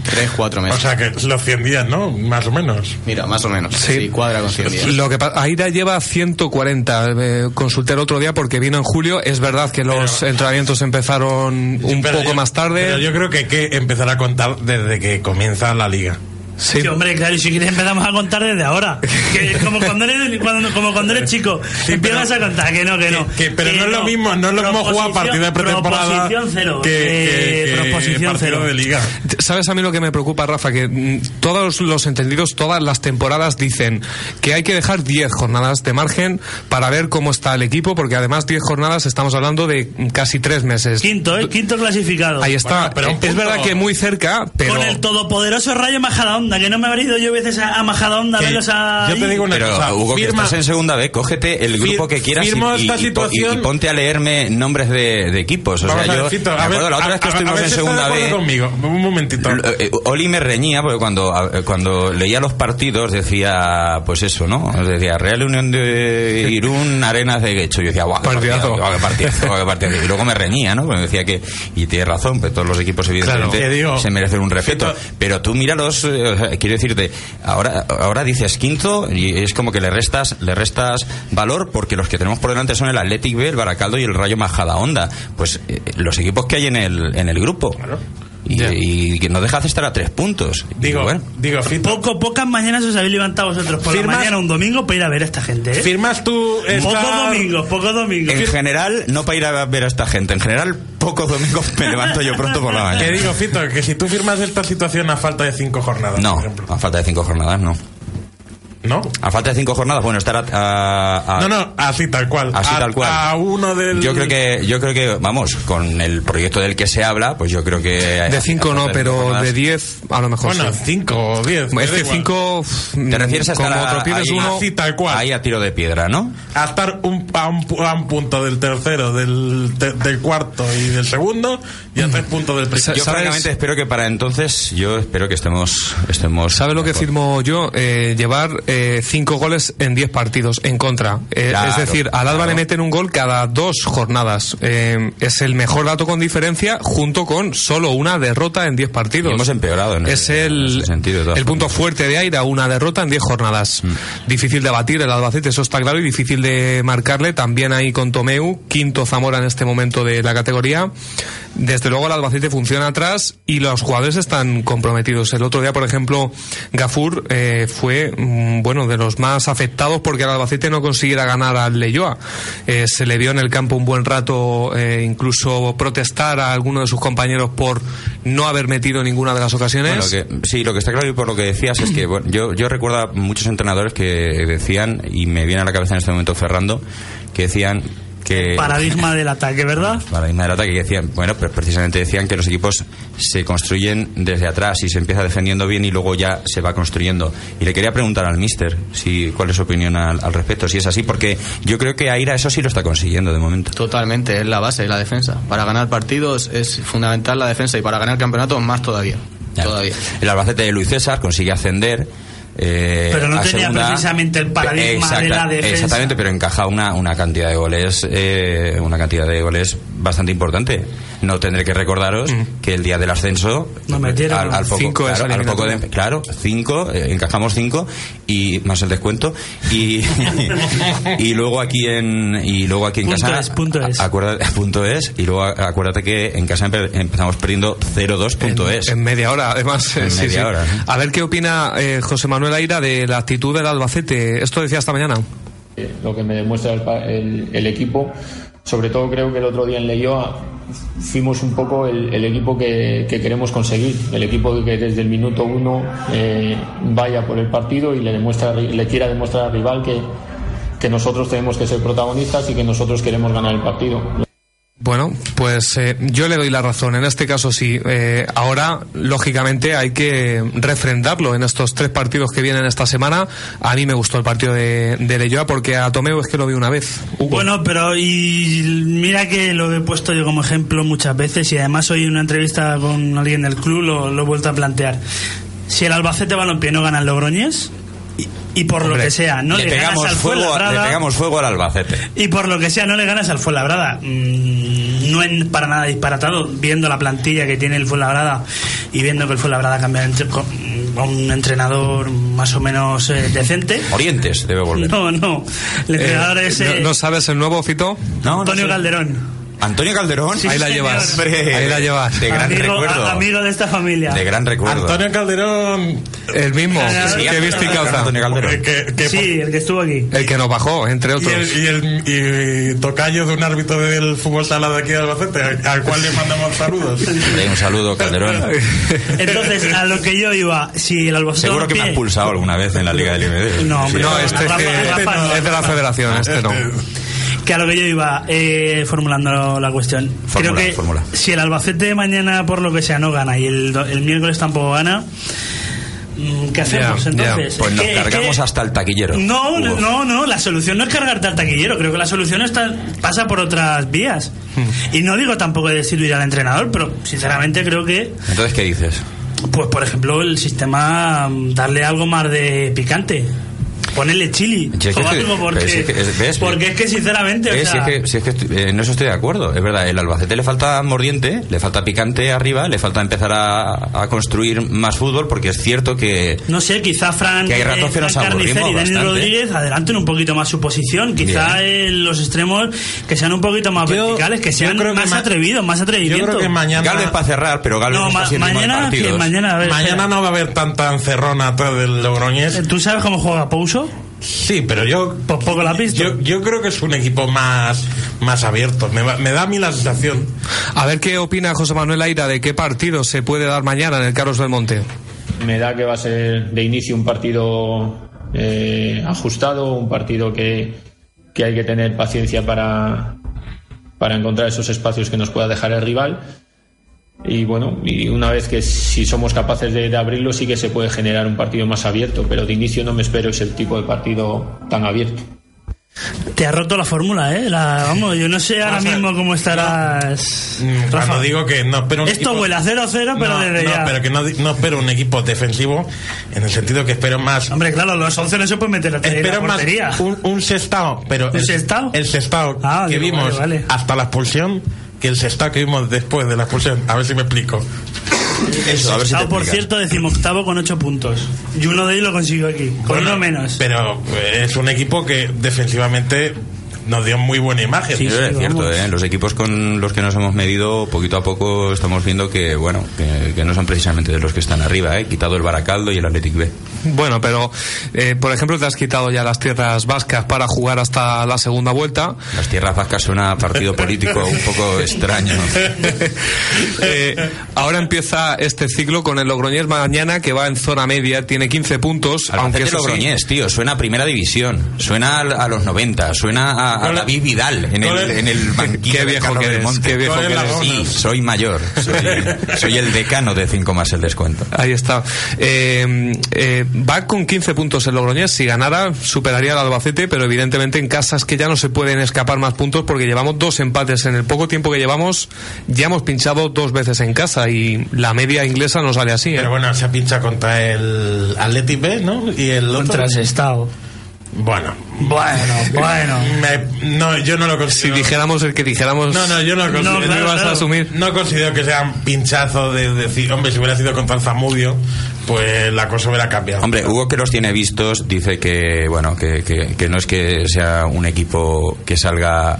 Tres, cuatro O meses. sea, que los 100 días, ¿no? Más o menos. Mira, más o menos. Sí, cuadra con 100 días. Lo que Aida lleva 140. eh, consulté el otro día porque vino en julio. Es verdad que los entrenamientos empezaron un poco yo- más tarde. Pero yo creo que hay que empezar a contar desde que comienza la liga. Sí. Sí, hombre, claro, y si quieres empezamos a contar desde ahora. Que como cuando eres, cuando, como cuando eres chico, Sí, empiezas pero- a contar, que no, que, no. que- pero Que no es lo mismo, no es lo mismo jugar partido de pretemporada Proposición cero. que, eh, que- que proposición cero. de liga. ¿Sabes a mí lo que me preocupa, Rafa? Que mm, todos los entendidos, todas las temporadas dicen que hay que dejar 10 jornadas de margen para ver cómo está el equipo, porque además 10 jornadas estamos hablando de casi 3 meses. Quinto, ¿eh? Quinto clasificado. Ahí está. Bueno, pero es verdad que muy cerca, pero... Con el todopoderoso Rayo Majadahonda, que no me habré ido yo veces a, a Majadahonda a verlos a... yo te digo una Pero, cosa, Hugo, que estás en segunda vez, cógete el grupo Fir- que quieras y, firmo y- esta y po- y- situación- y ponte a leerme nombres de, de equipos. O sea, yo ver, me acuerdo la otra a- vez que a- estuvimos a ver en segunda vez. conmigo. Un momentito. Eh, Oli me reñía porque cuando, cuando leía los partidos decía, pues eso, ¿no? Decía Real Unión de Irún, Arenas de Guecho. Yo decía, guau, qué Partidazo. guau, qué partidazo, guau, qué partidazo. Y luego me reñía, ¿no? Porque decía que, y tiene razón, pues todos los equipos evidentemente Claro. Se merecen un respeto. Pero tú míralos, eh, quiero decirte, ahora, ahora dices quinto y es como que le restas, le restas valor porque los que tenemos por delante son el Athletic B, el Baracaldo y el Rayo Majadahonda. Pues eh, los equipos que hay en el, en el grupo. Y, Ya. y que no deja de estar a tres puntos. Y digo, bueno, digo, Fito, Poco, pocas mañanas os habéis levantado vosotros por Firmas- la mañana un domingo para ir a ver a esta gente, ¿eh? firmas tú Pocos esta... domingos, pocos domingos. en general, no para ir a ver a esta gente, en general, pocos domingos me levanto yo pronto por la Que mañana. digo, Fito, que si tú firmas esta situación a falta de cinco jornadas, No, por ejemplo. a falta de cinco jornadas, no. ¿No? A falta de cinco jornadas, bueno, estar a, a- a- No, no, así tal cual. Así a, tal cual. A uno del. Yo creo que, yo creo que, vamos, con el proyecto del que se habla, pues yo creo que... De 5 no, pero de 10 a lo mejor Bueno, sí. 5 o 10. Es que 5... ¿Te refieres a estar como ahí, uno... Así tal cual. ahí a tiro de piedra, ¿no? A estar un, a, un, pu- a un punto del tercero, del, te- del cuarto y del segundo, y a tres puntos del primero. Yo ¿Sabes? francamente espero que para entonces, yo espero que estemos... estemos ¿Sabe lo que firmo yo? Eh, llevar 5 goles en 10 partidos en contra. Eh, Claro, es decir, al Alba claro. le meten un gol cada dos jornadas. Eh, es el mejor dato con diferencia, junto con solo una derrota en 10 partidos. Y hemos empeorado en es el, sentido, punto fuerte de Aira, una derrota en 10 jornadas. Mm. Difícil de batir el Albacete, eso está claro, y difícil de marcarle. También ahí con Tomeu, quinto Zamora en este momento de la categoría. Desde luego el Albacete funciona atrás y los jugadores están comprometidos. El otro día, por ejemplo, Gafur eh, fue mm, bueno de los más afectados porque el Albacete no consiguiera ganar al Leyoa. Eh, se le vio en el campo un buen rato eh, incluso protestar a alguno de sus compañeros por no haber metido ninguna de las ocasiones. Sí, lo que está claro y por lo que decías es que bueno, yo, yo recuerdo a muchos entrenadores que decían, y me viene a la cabeza en este momento Ferrando, que decían que... Paradigma del ataque, ¿verdad? Paradigma del ataque que decían, bueno, pues precisamente decían que los equipos se construyen desde atrás y se empieza defendiendo bien y luego ya se va construyendo. Y le quería preguntar al mister si cuál es su opinión al, al respecto, si es así, porque yo creo que Aira eso sí lo está consiguiendo de momento. Totalmente, es la base, la defensa. Para ganar partidos es fundamental la defensa y para ganar campeonatos más todavía. Ya. Todavía. El Albacete de Luis César consigue ascender. Eh, Pero no tenía segunda. precisamente el paradigma de la defensa. Exactamente, pero encaja una, una cantidad de goles, eh, una cantidad de goles bastante importante. No tendré que recordaros que el día del ascenso, Nos metieron al, al poco, cinco de claro, al poco de- claro, cinco, eh, encajamos cinco y más el descuento y, y luego aquí en y luego aquí en Punto casa es, punto es. acuérdate- punto es y luego acuérdate que en casa empe- empezamos perdiendo 0-2 punto en, es en media hora, además. En sí, media sí. hora, ¿no? A ver qué opina eh, José Manuel Aira de la actitud del Albacete. Esto decía esta mañana. Eh, lo que me demuestra el, el- el equipo. Sobre todo creo que el otro día en Leyoa fuimos un poco el, equipo que, que queremos conseguir, el equipo que desde el minuto uno eh, vaya por el partido y le demuestra le quiera demostrar al rival que, que nosotros tenemos que ser protagonistas y que nosotros queremos ganar el partido. Bueno, pues eh, yo le doy la razón. En este caso sí. Eh, ahora, lógicamente, hay que refrendarlo en estos tres partidos que vienen esta semana. A mí me gustó el partido de, de Leyoa porque a Tomeu es que lo vi una vez. Bueno, pero y mira que lo he puesto yo como ejemplo muchas veces y además hoy en una entrevista con alguien del club lo, lo he vuelto a plantear. Si el Albacete Balompié no gana el Logroñez y, por lo que sea no le, le ganas al fuego le pegamos fuego al Albacete. Y por lo que sea no le ganas al Fuenlabrada. Mm, no es para nada disparatado viendo la plantilla que tiene el Fuenlabrada y viendo que el Fuenlabrada cambia entre- con con un entrenador más o menos eh, decente. Orientes debe volver. No, no. El entrenador Eh, es ¿no, eh, no sabes el nuevo Fito? No, no Antonio sé. Calderón Antonio Calderón Sí, Ahí la señor. llevas. Hombre, Ahí la llevas. de gran amigo, recuerdo a- amigo de esta familia. de gran recuerdo Antonio Calderón. El mismo. Sí, que viste y causa. Antonio Calderón Que, que- sí, el que estuvo aquí. El que nos bajó, entre y, otros. el, y, el- y tocayo de un árbitro del fútbol sala de aquí de Albacete, al, al cual le mandamos saludos. Un saludo Calderón Entonces, a lo que yo iba, si el Albacete seguro que me ha expulsado alguna vez en la Liga del IMD No, hombre, No, este es, Rafa- que- Rafa no. es de la federación, este no. Que a lo que yo iba eh, formulando la cuestión. Creo que si el Albacete mañana, por lo que sea, no gana y el, do- el miércoles tampoco gana, mm, ¿qué hacemos entonces? pues Es nos cargamos hasta el taquillero No, Hugo. no, no, la solución no es cargarte al taquillero, creo que la solución está, pasa por otras vías. Hmm. Y no digo tampoco de destituir al entrenador, pero sinceramente creo que, entonces ¿qué dices? pues por ejemplo, el sistema, mm, darle algo más de picante. Ponerle chili Si es que estoy- porque, si es que- es- ¿ves? porque es que sinceramente, o Eh, si es que, si es que estoy- eh, en eso estoy de acuerdo, es verdad. El Albacete le falta mordiente, le falta picante arriba, le falta empezar a, a construir más fútbol, porque es cierto que no sé, quizá Fran, Que hay ratos que Fran nos Carnicer y Dani. Rodríguez adelanten un poquito más su posición. Quizá en los extremos que sean un poquito más Yo- verticales, que yo sean creo más ma- atrevidos, más Yo atrevimiento. creo que mañana. Galvez para cerrar, pero Galvez No, está ma- mal mañana, que mañana, a ver, Mañana espera. no va a haber tanta encerrona atrás del Logroñés. ¿Tú sabes cómo juega Pouso? Sí, pero yo. Pues poco la visto. Yo, yo creo que es un equipo más, más abierto. Me, va- me da a mí la sensación. A ver qué opina José Manuel Aira de qué partido se puede dar mañana en el Carlos del Monte. Me da que va a ser de inicio un partido eh, ajustado, un partido que, que hay que tener paciencia para, para encontrar esos espacios que nos pueda dejar el rival. Y bueno, y una vez que si somos capaces de, de abrirlo, sí que se puede generar un partido más abierto, pero de inicio no me espero ese tipo de partido tan abierto. Te ha roto la fórmula, ¿eh? La- vamos, yo no sé ahora O sea, mismo cómo estarás. Mm, Rafa. Cuando digo que no espero un Esto equipo- huele a 0-0, pero no, desde no, ya. pero que no, no espero un equipo defensivo en el sentido que espero más Hombre, claro, los 11 no se pueden meter la espero más portería. un, un sextao pero ¿Un el, sextao? el sextao Ah, que digo, vimos vale, vale. hasta la expulsión que el sextao que vimos después de la expulsión a ver si me explico Eso, a ver si te Estado, por cierto, decimoctavo con 8 puntos. Y uno de ellos lo consiguió aquí, con Bueno, uno menos. pero eh, es un equipo que defensivamente nos dio muy buena imagen Sí, sí, es cierto. ¿eh? los equipos con los que nos hemos medido poquito a poco estamos viendo que bueno que, que no son precisamente de los que están arriba, ¿eh? quitado el Baracaldo y el Athletic B. Bueno, pero eh, por ejemplo te has quitado ya las tierras vascas para jugar hasta la segunda vuelta. Las tierras vascas suena a partido político un poco extraño. Eh, ahora empieza este ciclo con el Logroñés mañana que va en zona media, tiene 15 puntos, aunque Albacete eso sí, Logroñés, tío, suena a primera división, suena al- a, los 90, suena a, a ¿Cuál es- David Vidal en el, en el banquillo Qué de viejo que del eres, Monte. qué viejo ¿Cuál es que eres. Sí, soy mayor, soy, soy el decano de 5 más el descuento. Ahí está. Eh, eh, va con 15 puntos el Logroñés. Si ganara, superaría al Albacete, pero evidentemente en casa es que ya no se pueden escapar más puntos porque llevamos dos empates. En el poco tiempo que llevamos, ya hemos pinchado dos veces en casa y la media inglesa no sale así. ¿eh? pero bueno se pincha contra el Athletic B ¿no? y el otro Contra el Sestao. Bueno Bueno, bueno. me- no yo no lo Si considero dijéramos el que dijéramos, No, no, yo no considero. No, claro, a asumir. No considero que sea un pinchazo de decir, hombre, si hubiera sido contra el Zamudio, pues la cosa hubiera cambiado. Hombre, Hugo que los tiene vistos dice que bueno que, que- que no es que sea un equipo que salga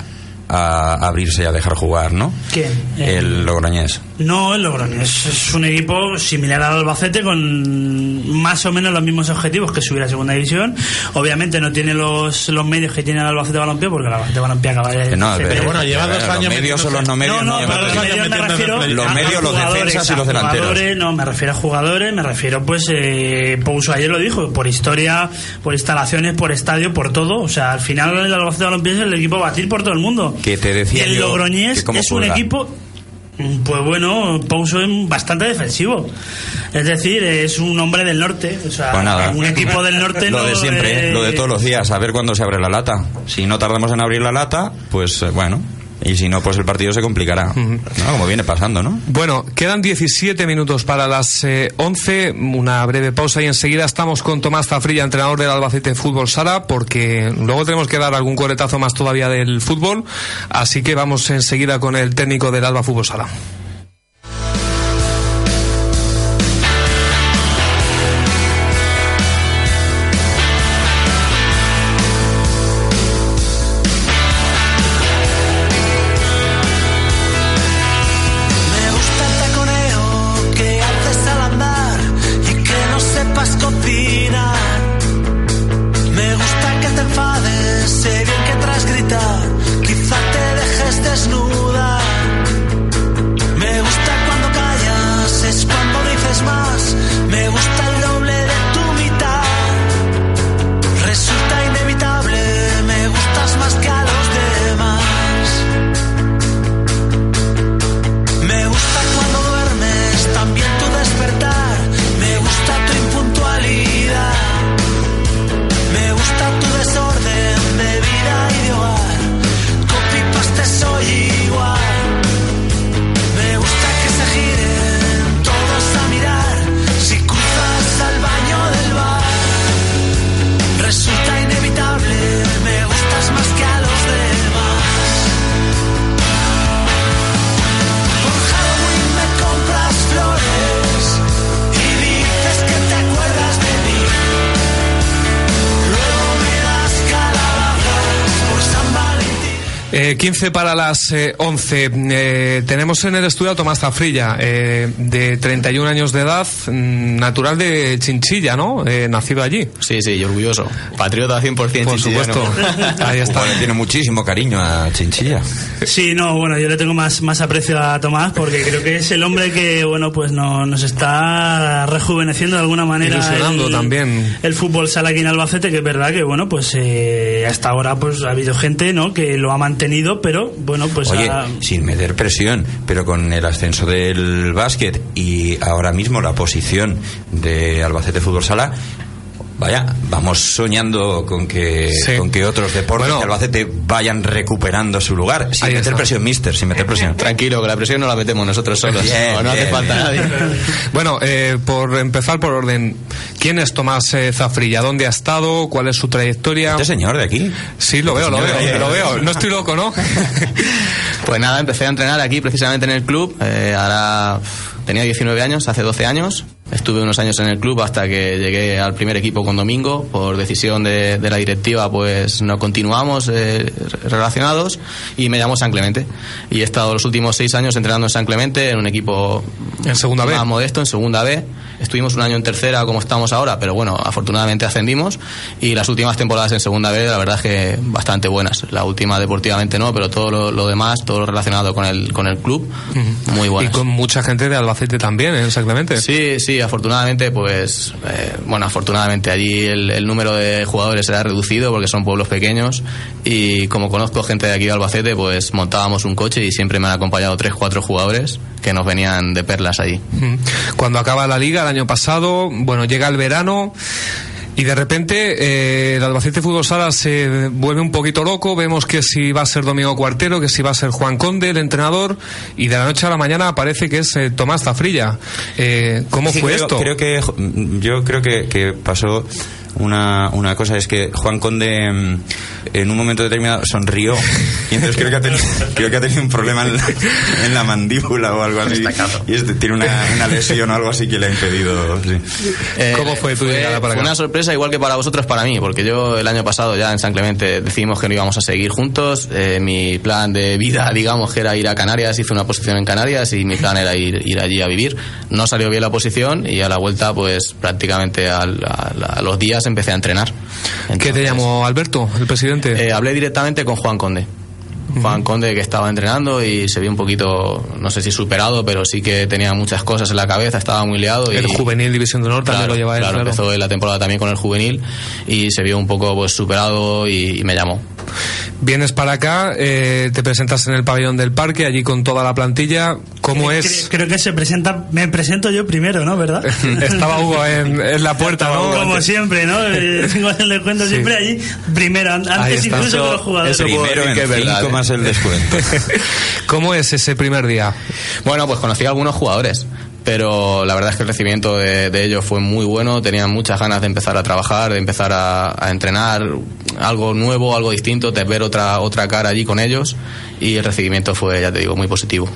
a abrirse y a dejar jugar, ¿no? ¿Quién? El Logroñés. No, el Logroñés es un equipo similar al Albacete con más o menos los mismos objetivos que subir a segunda división. Obviamente no tiene los, los medios que tiene el Albacete Balompié porque el Albacete Balompié acaba de... No, pero, bueno, lleva dos los años medios o los no medios. No, no, no, pero no, los medios me refiero. Los a- medios, los jugadores, defensas y los delanteros. jugadores, no, me refiero a jugadores, me refiero pues eh, Pouso ayer lo dijo, por historia, por instalaciones, por estadio, por todo, o sea, al final el Albacete Balompié es el equipo a batir por todo el mundo. Que te decía y el yo Logroñés es un juega. equipo pues bueno, Pouso es bastante defensivo. Es decir, es un hombre del norte. O sea, Pues un equipo del norte Lo no, de siempre, ¿eh? eh, lo de todos los días, a ver cuándo se abre la lata. Si no tardamos en abrir la lata, pues eh, bueno. Y si no, pues el partido se complicará. ¿no? Como viene pasando, ¿no? Bueno, quedan 17 minutos para las eh, 11, una breve pausa y enseguida estamos con Tomás Zafrilla, entrenador del Albacete Fútbol Sala, porque luego tenemos que dar algún coretazo más todavía del fútbol, así que vamos enseguida con el técnico del Alba Fútbol Sala. Eh, 15 para las eh, 11. Eh, tenemos en el estudio a Tomás Zafrilla, eh, de 31 años de edad, mm, natural de Chinchilla, ¿no? Eh, nacido allí. Sí, sí, y orgulloso. Patriota 100% Por chinchillano. supuesto. Ahí está. Bueno, tiene muchísimo cariño a Chinchilla. Sí, no, bueno, yo le tengo más, más aprecio a Tomás porque creo que es el hombre que, bueno, pues no, nos está rejuveneciendo de alguna manera. Ilusionando el, también. El fútbol sala aquí en Albacete, que es verdad que, bueno, pues eh, hasta ahora pues ha habido gente, ¿no?, que lo ha mantenido, pero, bueno, pues Oye, sin meter presión, pero con el ascenso del básquet y ahora mismo la posición de Albacete Fútbol Sala, vaya, vamos soñando con que, Sí. con que otros deportes Bueno. de Albacete vayan recuperando su lugar. Sin meter está. presión, mister, sin meter presión. Tranquilo, que la presión no la metemos nosotros solos. Bien, no, no hace bien, falta bien. nadie. Bueno, eh, por empezar por orden, ¿quién es Tomás eh, Zafrilla? ¿Dónde ha estado? ¿Cuál es su trayectoria? Este señor de aquí. Sí, lo veo, lo señor de veo, ahí, lo veo. No estoy loco, ¿no? Pues nada, empecé a entrenar aquí precisamente en el club. Eh, ahora tenía 19 años, hace 12 años. Estuve unos años en el club hasta que llegué al primer equipo con Domingo. Por decisión de, de la directiva, pues no continuamos eh, relacionados y me llamó San Clemente. Y he estado los últimos seis años entrenando en San Clemente en un equipo En segunda B. más modesto, en segunda B. Estuvimos un año en tercera como estamos ahora, pero bueno, afortunadamente ascendimos. Y las últimas temporadas en segunda B, la verdad es que bastante buenas. La última deportivamente no, pero todo lo, lo demás, todo lo relacionado con el, con el club, muy Y buenas. con mucha gente de Albacete también, ¿eh? exactamente. Sí, sí, afortunadamente, pues, eh, bueno, afortunadamente allí el, el número de jugadores era reducido porque son pueblos pequeños y como conozco gente de aquí de Albacete, pues montábamos un coche y siempre me han acompañado tres, cuatro jugadores que nos venían de perlas allí. Cuando acaba la liga el año pasado, bueno, llega el verano y de repente eh, el Albacete Fútbol Sala se vuelve un poquito loco. Vemos que si va a ser Domingo Cuartero, que si va a ser Juan Conde, el entrenador, y de la noche a la mañana aparece que es eh, Tomás Zafrilla. Eh, ¿Cómo Sí, fue creo, esto? Creo que yo creo que, que pasó una, una cosa es que Juan Conde mm, en un momento determinado sonrió y entonces creo que ha tenido, creo que ha tenido un problema en la, en la mandíbula o algo así y este tiene una, una lesión o algo así que le ha impedido sí. Eh, ¿Cómo fue tu llegada para fue acá? una sorpresa igual que para vosotros, para mí, porque yo el año pasado ya en San Clemente decidimos que no íbamos a seguir juntos. Eh, mi plan de vida, digamos, que era ir a Canarias, hice una posición en Canarias y mi plan era ir, ir allí a vivir. No salió bien la posición y a la vuelta, pues prácticamente al- a, a los días empecé a entrenar. ¿Qué te Entonces, llamó Alberto, el presidente? eh, hablé directamente con Juan Conde. Juan Conde que estaba entrenando y se vio un poquito, no sé si superado, pero sí que tenía muchas cosas en la cabeza, estaba muy liado. el y, juvenil División de Honor también Claro, lo lleva él, claro, claro. empezó la temporada también con el juvenil y se vio un poco pues superado y, y me llamó. Vienes para acá, eh, te presentas en el pabellón del parque, allí con toda la plantilla. ¿Cómo es? Creo que se presenta, me presento yo primero, ¿no? ¿Verdad? Estaba Hugo en, en la puerta, ¿no? Como siempre, ¿no? Eh, Igual le cuento siempre allí, primero, antes incluso que los jugadores. primero en que verdad, cinco más el descuento ¿Cómo es ese primer día? Bueno, pues conocí a algunos jugadores, pero la verdad es que el recibimiento de, ellos fue muy bueno, tenían muchas ganas de empezar a trabajar, de empezar a, a entrenar. Algo nuevo, algo distinto, de ver otra, otra cara allí con ellos y el recibimiento fue, ya te digo, muy positivo.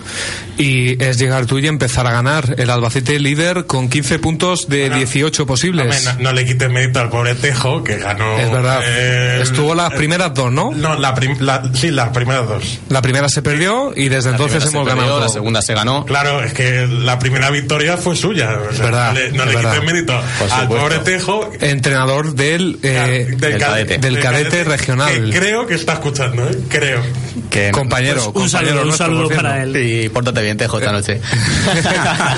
Y es llegar tú y empezar a ganar. El Albacete líder con 15 puntos de 18 posibles. No, no le quites mérito al pobre Tejo, que ganó. Es verdad. eh, Estuvo las primeras dos, ¿no? No, la prim- la- sí, las primeras dos. La primera se perdió y desde entonces hemos perdió, ganado. la segunda se ganó. Claro, es que la primera victoria fue suya. O sea, verdad, no le, no le quites mérito al pobre Tejo. Entrenador del, eh, del, cadete. del cadete regional. Que creo que está escuchando, ¿eh? Creo. Que compañero, Pues un compañero saludo, un nuestro, saludo por cierto. para él. Y pórtate bien, Tejo, esta noche.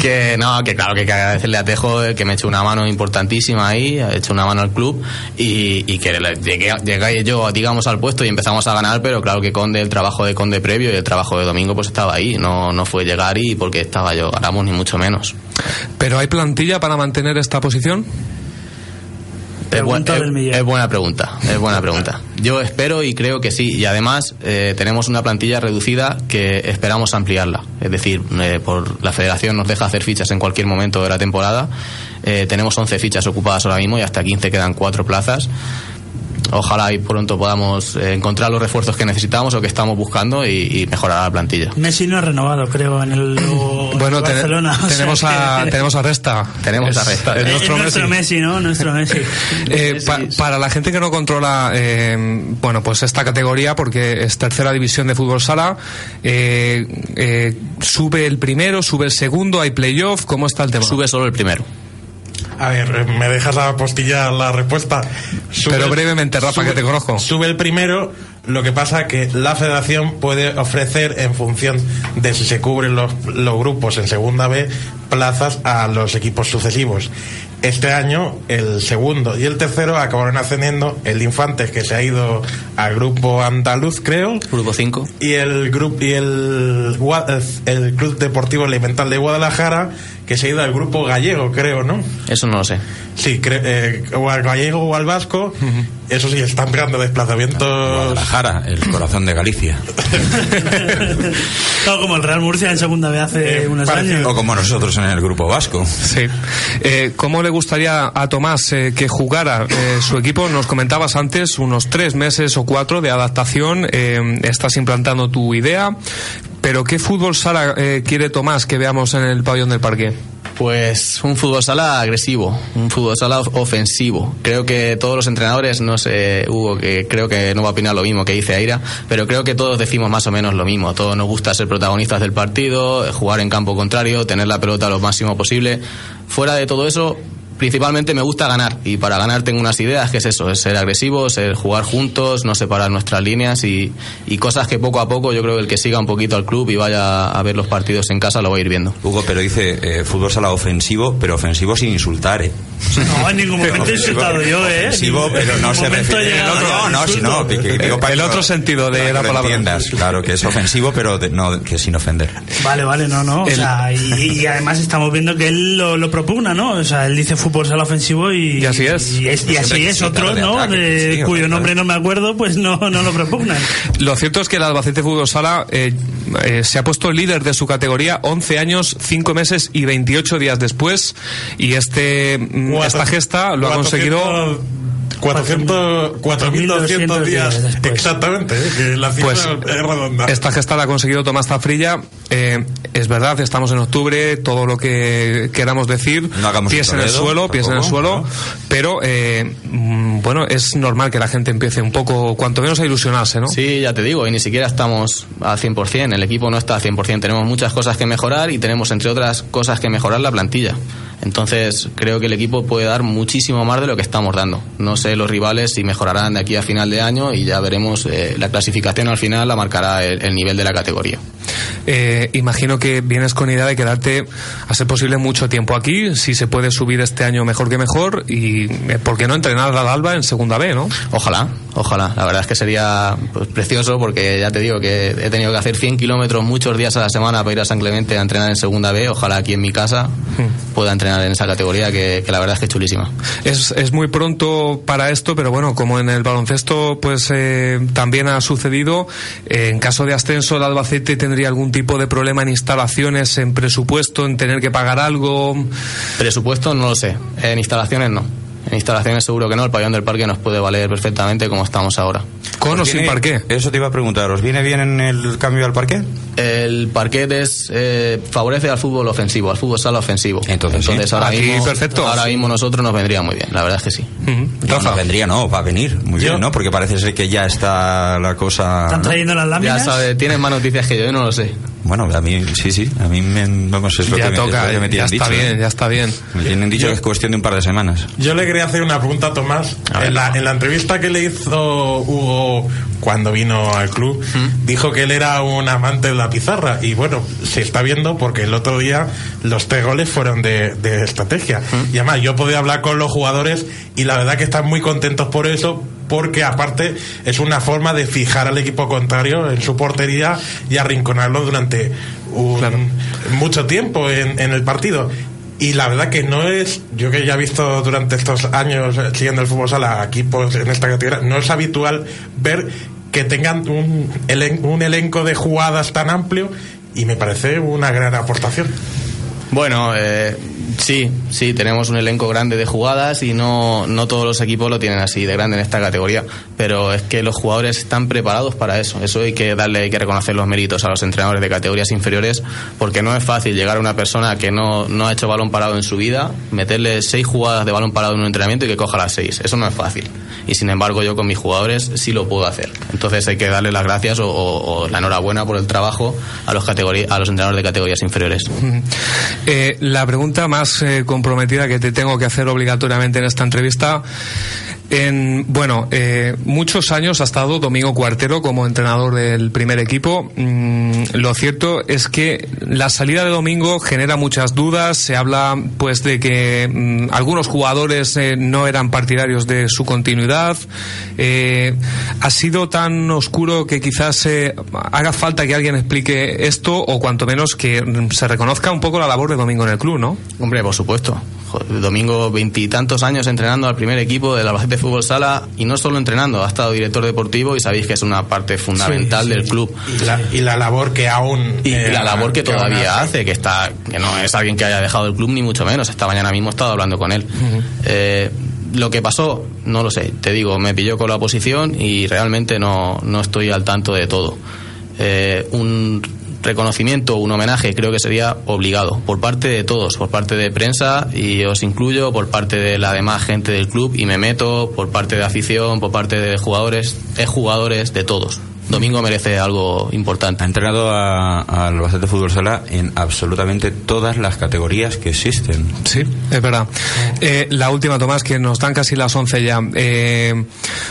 que no, que claro, que hay que agradecerle a Tejo que me echó una mano importantísima ahí, ha hecho una mano al club y, y que le- llegué, llegué yo, digamos, al puesto y empezamos a ganar, pero claro que Conde, el trabajo de Conde previo y el trabajo de Domingo, pues estaba ahí. No, no fue llegar y porque estaba yo, ganamos ni mucho menos. ¿Pero hay plantilla para mantener esta posición? Es, buen- buena pregunta, es buena pregunta. Yo espero y creo que sí. Y además eh, tenemos una plantilla reducida que esperamos ampliarla. Es decir, eh, por la federación nos deja hacer fichas en cualquier momento de la temporada. Eh, tenemos 11 fichas ocupadas ahora mismo y hasta 15 quedan 4 plazas. Ojalá y pronto podamos eh, encontrar los refuerzos que necesitamos o que estamos buscando y, y mejorar la plantilla. Messi no ha renovado, creo, en el Bueno, ten- Barcelona. o sea tenemos, a, que- tenemos a Resta. Tenemos a Es- Resta. es Es nuestro nuestro Messi. Messi, ¿no? Nuestro Messi. Eh, pa- para la gente que no controla, eh, bueno, pues esta categoría, porque es tercera división de fútbol sala, eh, eh, sube el primero, sube el segundo, hay playoff, ¿cómo está el tema? Sube solo el primero. A ver, me dejas apostillar la respuesta. Sube Pero brevemente, Rafa, que te conozco. Sube el primero, lo que pasa que la federación puede ofrecer en función de si se cubren los, los grupos en segunda B plazas a los equipos sucesivos. Este año el segundo y el tercero acabaron ascendiendo el Infantes que se ha ido al grupo andaluz creo Grupo 5. y el grupo y el, Gua- el Club Deportivo Elemental de Guadalajara que se ha ido al grupo gallego creo no Eso no lo sé. Sí, cre- eh, o al gallego o al vasco, eso sí, están pegando desplazamientos. Guadalajara, el corazón de Galicia. Claro, como el Real Murcia en segunda vez hace Eh, unos parecido. años. O como nosotros en el grupo vasco. Sí. Eh, ¿Cómo le gustaría a Tomás eh, que jugara eh, su equipo? Nos comentabas antes unos tres meses o cuatro de adaptación. eh, estás implantando tu idea. Pero ¿qué fútbol sala eh, quiere Tomás que veamos en el pabellón del parque? Pues un fútbol sala agresivo, un fútbol sala of- ofensivo. Creo que todos los entrenadores, no sé, Hugo, que creo que no va a opinar lo mismo que dice Aira, pero creo que todos decimos más o menos lo mismo. Todos nos gusta ser protagonistas del partido, jugar en campo contrario, tener la pelota lo máximo posible. Fuera de todo eso, principalmente me gusta ganar y para ganar tengo unas ideas que es eso, es ser agresivo, ser jugar juntos, no separar nuestras líneas y, y cosas que poco a poco yo creo que el que siga un poquito al club y vaya a ver los partidos en casa lo va a ir viendo. Hugo, pero dice eh, fútbol sala ofensivo, pero ofensivo sin insultar, ¿eh? No, en ningún momento he insultado yo, ¿eh? Ofensivo, En pero no se refiere. llegado No, no, al no, si insulto. no, que- que digo para El otro sentido de la palabra. entiendas, claro, que es ofensivo, pero de- no, que sin ofender. Vale, vale, no, no. O El- sea, y, y además estamos viendo que él lo, lo propugna, ¿no? O sea, él dice fútbol sala ofensivo y, Y así es. Y, es- y así es sí, otro, claro, de ¿no? ataque, sí, cuyo nombre no me acuerdo, pues no, no lo propugnan. Lo cierto es que el Albacete Fútbol Sala eh, eh, se ha puesto líder de su categoría 11 años, 5 meses y 28 días después. Y este mm, esta gesta lo ha conseguido 400, 4.200 días después. exactamente, ¿eh? que la cifra Pues es redonda. esta gesta la ha conseguido Tomás Zafrilla. Eh, es verdad, estamos en octubre, todo lo que queramos decir, No pies en el suelo, pies en el suelo, ¿no? pero eh, mm, bueno, es normal que la gente empiece un poco, cuanto menos a ilusionarse, ¿no? Sí, ya te digo, y ni siquiera estamos al 100%, el equipo no está al 100%, tenemos muchas cosas que mejorar y tenemos, entre otras cosas, que mejorar la plantilla. Entonces, creo que el equipo puede dar muchísimo más de lo que estamos dando. No sé los rivales si mejorarán de aquí a final de año y ya veremos, eh, la clasificación al final la marcará el, el nivel de la categoría. Eh, imagino que vienes con idea de quedarte, a ser posible, mucho tiempo aquí. Si se puede subir este año, mejor que mejor. Y eh, ¿por qué no entrenar al Alba en segunda B, no? Ojalá, ojalá. La verdad es que sería pues, precioso porque ya te digo que he tenido que hacer 100 kilómetros muchos días a la semana para ir a San Clemente a entrenar en segunda B. Ojalá aquí en mi casa pueda entrenar en esa categoría que, que la verdad es que es chulísima. Es, es muy pronto para esto, pero bueno, como en el baloncesto, pues eh, también ha sucedido. eh, en caso de ascenso, el Albacete tendría algún tipo de problema en instalaciones, en presupuesto, en tener que pagar algo. Presupuesto no lo sé. En instalaciones no. En instalaciones seguro que no. El pabellón del parque nos puede valer perfectamente como estamos ahora. ¿Con o ¿Os sin viene- parqué? Eso te iba a preguntar, ¿os viene bien en el cambio al parque? El parquet es, eh, favorece al fútbol ofensivo, al fútbol sala ofensivo. Entonces, sí. ahora, Aquí, mismo, perfecto. ahora mismo nosotros nos vendría muy bien. La verdad es que sí. Ujú. No, Rafa. no vendría, no, va a venir. Muy Yo- bien, ¿no? Porque parece ser que ya está la cosa... ¿Están trayendo las Ya láminas? sabes, tienes más noticias que yo, yo no lo sé. Bueno, a mí, sí, sí, a mí me, vamos, es lo Ya que me, es toca, lo que me ya tienen está dicho. bien, ¿eh? ya está bien. Me tienen dicho que es cuestión de un par de semanas. Yo le quería hacer una pregunta a Tomás. En la, en la entrevista que le hizo Hugo cuando vino al club, dijo que él era un amante de la pizarra. Y bueno, se está viendo porque el otro día los tres goles fueron de, de estrategia. Y además, yo podía hablar con los jugadores y la verdad que están muy contentos por eso. Porque aparte es una forma de fijar al equipo contrario en su portería y arrinconarlo durante un- mucho tiempo en, en el partido. Y la verdad que no es, yo que ya he visto durante estos años siguiendo el fútbol sala equipos en esta categoría, no es habitual ver que tengan un, elen- un elenco de jugadas tan amplio y me parece una gran aportación. Bueno, eh, Sí, sí, tenemos un elenco grande de jugadas y no, no todos los equipos lo tienen así de grande en esta categoría. Pero es que los jugadores están preparados para eso. Eso hay que darle, hay que reconocer los méritos a los entrenadores de categorías inferiores, porque no es fácil llegar a una persona que no, no ha hecho balón parado en su vida, meterle seis jugadas de balón parado en un entrenamiento y que coja las seis. Eso no es fácil. Y sin embargo, yo con mis jugadores sí lo puedo hacer. Entonces hay que darle las gracias o, la enhorabuena por el trabajo a los, a los entrenadores de categorías inferiores. Eh, la pregunta más eh, comprometida que te tengo que hacer obligatoriamente en esta entrevista. En, bueno, eh, muchos años ha estado Domingo Cuartero como entrenador del primer equipo. Mm, lo cierto es que la salida de Domingo genera muchas dudas. Se habla, pues, de que mm, algunos jugadores eh, no eran partidarios de su continuidad. Eh, ha sido tan oscuro que quizás haga falta que alguien explique esto o cuanto menos que mm, se reconozca un poco la labor de Domingo en el club, ¿no? Hombre, por supuesto. Domingo, veintitantos años entrenando al primer equipo del Fútbol Sala y no solo entrenando, ha estado director deportivo y sabéis que es una parte fundamental Sí, sí. del club. Y la, y la labor que aún. Y eh, la labor que todavía hace, que está que no es alguien que haya dejado el club ni mucho menos. Esta mañana mismo he estado hablando con él. Eh, lo que pasó, no lo sé. Te digo, me pilló con la oposición y realmente no, no estoy al tanto de todo. Eh, un reconocimiento, un homenaje, creo que sería obligado por parte de todos, por parte de prensa y os incluyo, por parte de la demás gente del club y me meto, por parte de afición, por parte de jugadores, es jugadores de todos. Domingo merece algo importante. Ha entrenado a- al Albacete Fútbol Sala en absolutamente todas las categorías que existen. Sí, es verdad. Eh, la última, Tomás, que nos dan casi las 11 ya. Eh,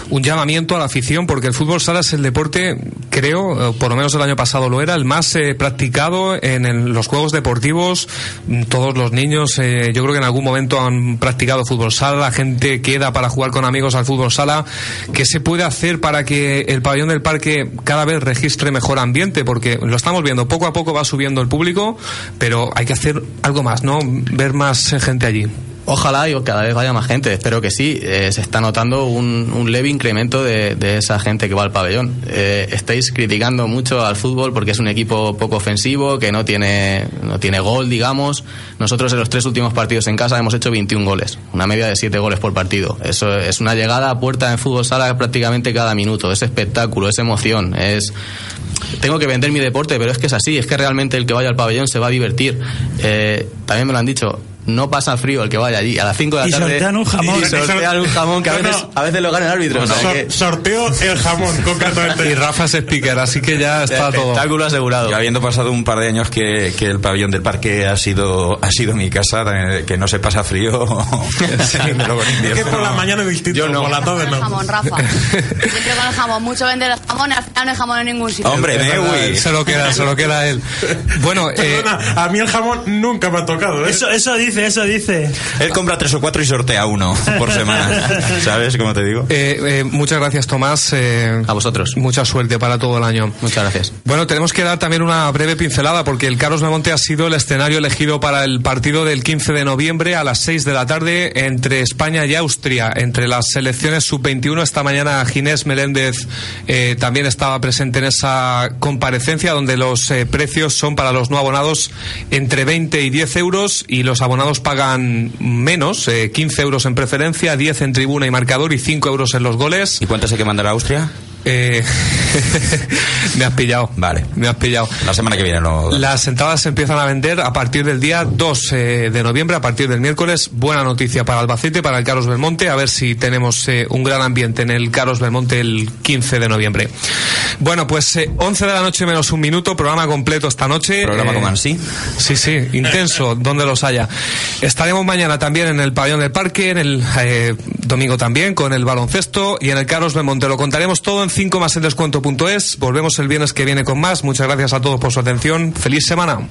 un llamamiento a la afición, porque el fútbol sala es el deporte, creo, eh, por lo menos el año pasado lo era, el más eh, practicado en, el- los juegos deportivos. Mm, Todos los niños, eh, yo creo que en algún momento han practicado fútbol sala, la gente queda para jugar con amigos al fútbol sala. ¿Qué se puede hacer para que el pabellón del parque cada vez registre mejor ambiente? Porque lo estamos viendo, poco a poco va subiendo el público, pero hay que hacer algo más, ¿no? Ver más gente allí. Ojalá y cada vez vaya más gente, espero que sí. Eh, se está notando un, leve incremento de, esa gente que va al pabellón. Eh, criticando mucho al fútbol porque es un equipo poco ofensivo, que no tiene, no tiene gol, digamos. Nosotros en los tres últimos partidos en casa hemos hecho 21 goles, una media de 7 goles por partido. Eso es una llegada a puerta en fútbol sala prácticamente cada minuto. Es espectáculo, es emoción, es tengo que vender mi deporte, pero es que es así, es que realmente el que vaya al pabellón se va a divertir. Eh, también me lo han dicho, no pasa frío el que vaya allí. A las 5 de la Y tarde. sortean un jamón. Y sortean un jamón que a No, veces, no. a veces lo gana el árbitro. o sea Sor- que- sorteo el jamón, concretamente. Y Rafa es speaker, así que ya está todo. espectáculo asegurado. Yo habiendo pasado un par de años que, que el pabellón del parque ha sido ha sido mi casa, que no se pasa frío, con Es que por la mañana es distinto, Yo no. por la tarde El no. jamón, Rafa. Siempre con el jamón. Mucho vender el jamón, al final no hay jamón en ningún sitio. Hombre, Mewi. Se lo queda, se lo queda él. Bueno, eh, Perdona, a mí el jamón nunca me ha tocado, ¿eh? Eso, eso dice, eso dice. Él compra tres o cuatro y sortea uno por semana. ¿Sabes cómo te digo? eh, eh, muchas gracias, Tomás. eh, A vosotros. Mucha suerte para todo el año. Muchas gracias. Bueno, tenemos que dar también una breve pincelada porque el Carlos Belmonte ha sido el escenario elegido para el partido del 15 de noviembre a las 6 de la tarde entre España y Austria. Entre las selecciones sub-21 esta mañana Ginés Meléndez eh, también estaba presente en esa comparecencia donde los eh, precios son para los no abonados entre 20 y 10 euros y los abonados pagan menos, eh, 15 euros en preferencia, 10 en tribuna y marcador y 5 euros en los goles. ¿Y cuánto hay que a Austria? Eh, me has pillado. Vale. Me has pillado. La semana que viene. Las entradas se empiezan a vender a partir del día 2 eh, de noviembre, a partir del miércoles. Buena noticia para Albacete, para el Carlos Belmonte. A ver si tenemos eh, un gran ambiente en el Carlos Belmonte el 15 de noviembre. Bueno, pues eh, 11 de la noche menos un minuto, programa completo esta noche. Programa ansí. Sí, sí, intenso, donde los haya. Estaremos mañana también en el pabellón del parque, en el domingo también con el baloncesto y en el Carlos Belmonte. Lo contaremos todo en 5 más el descuento.es. Volvemos el viernes que viene con más. Muchas gracias a todos por su atención. Feliz semana.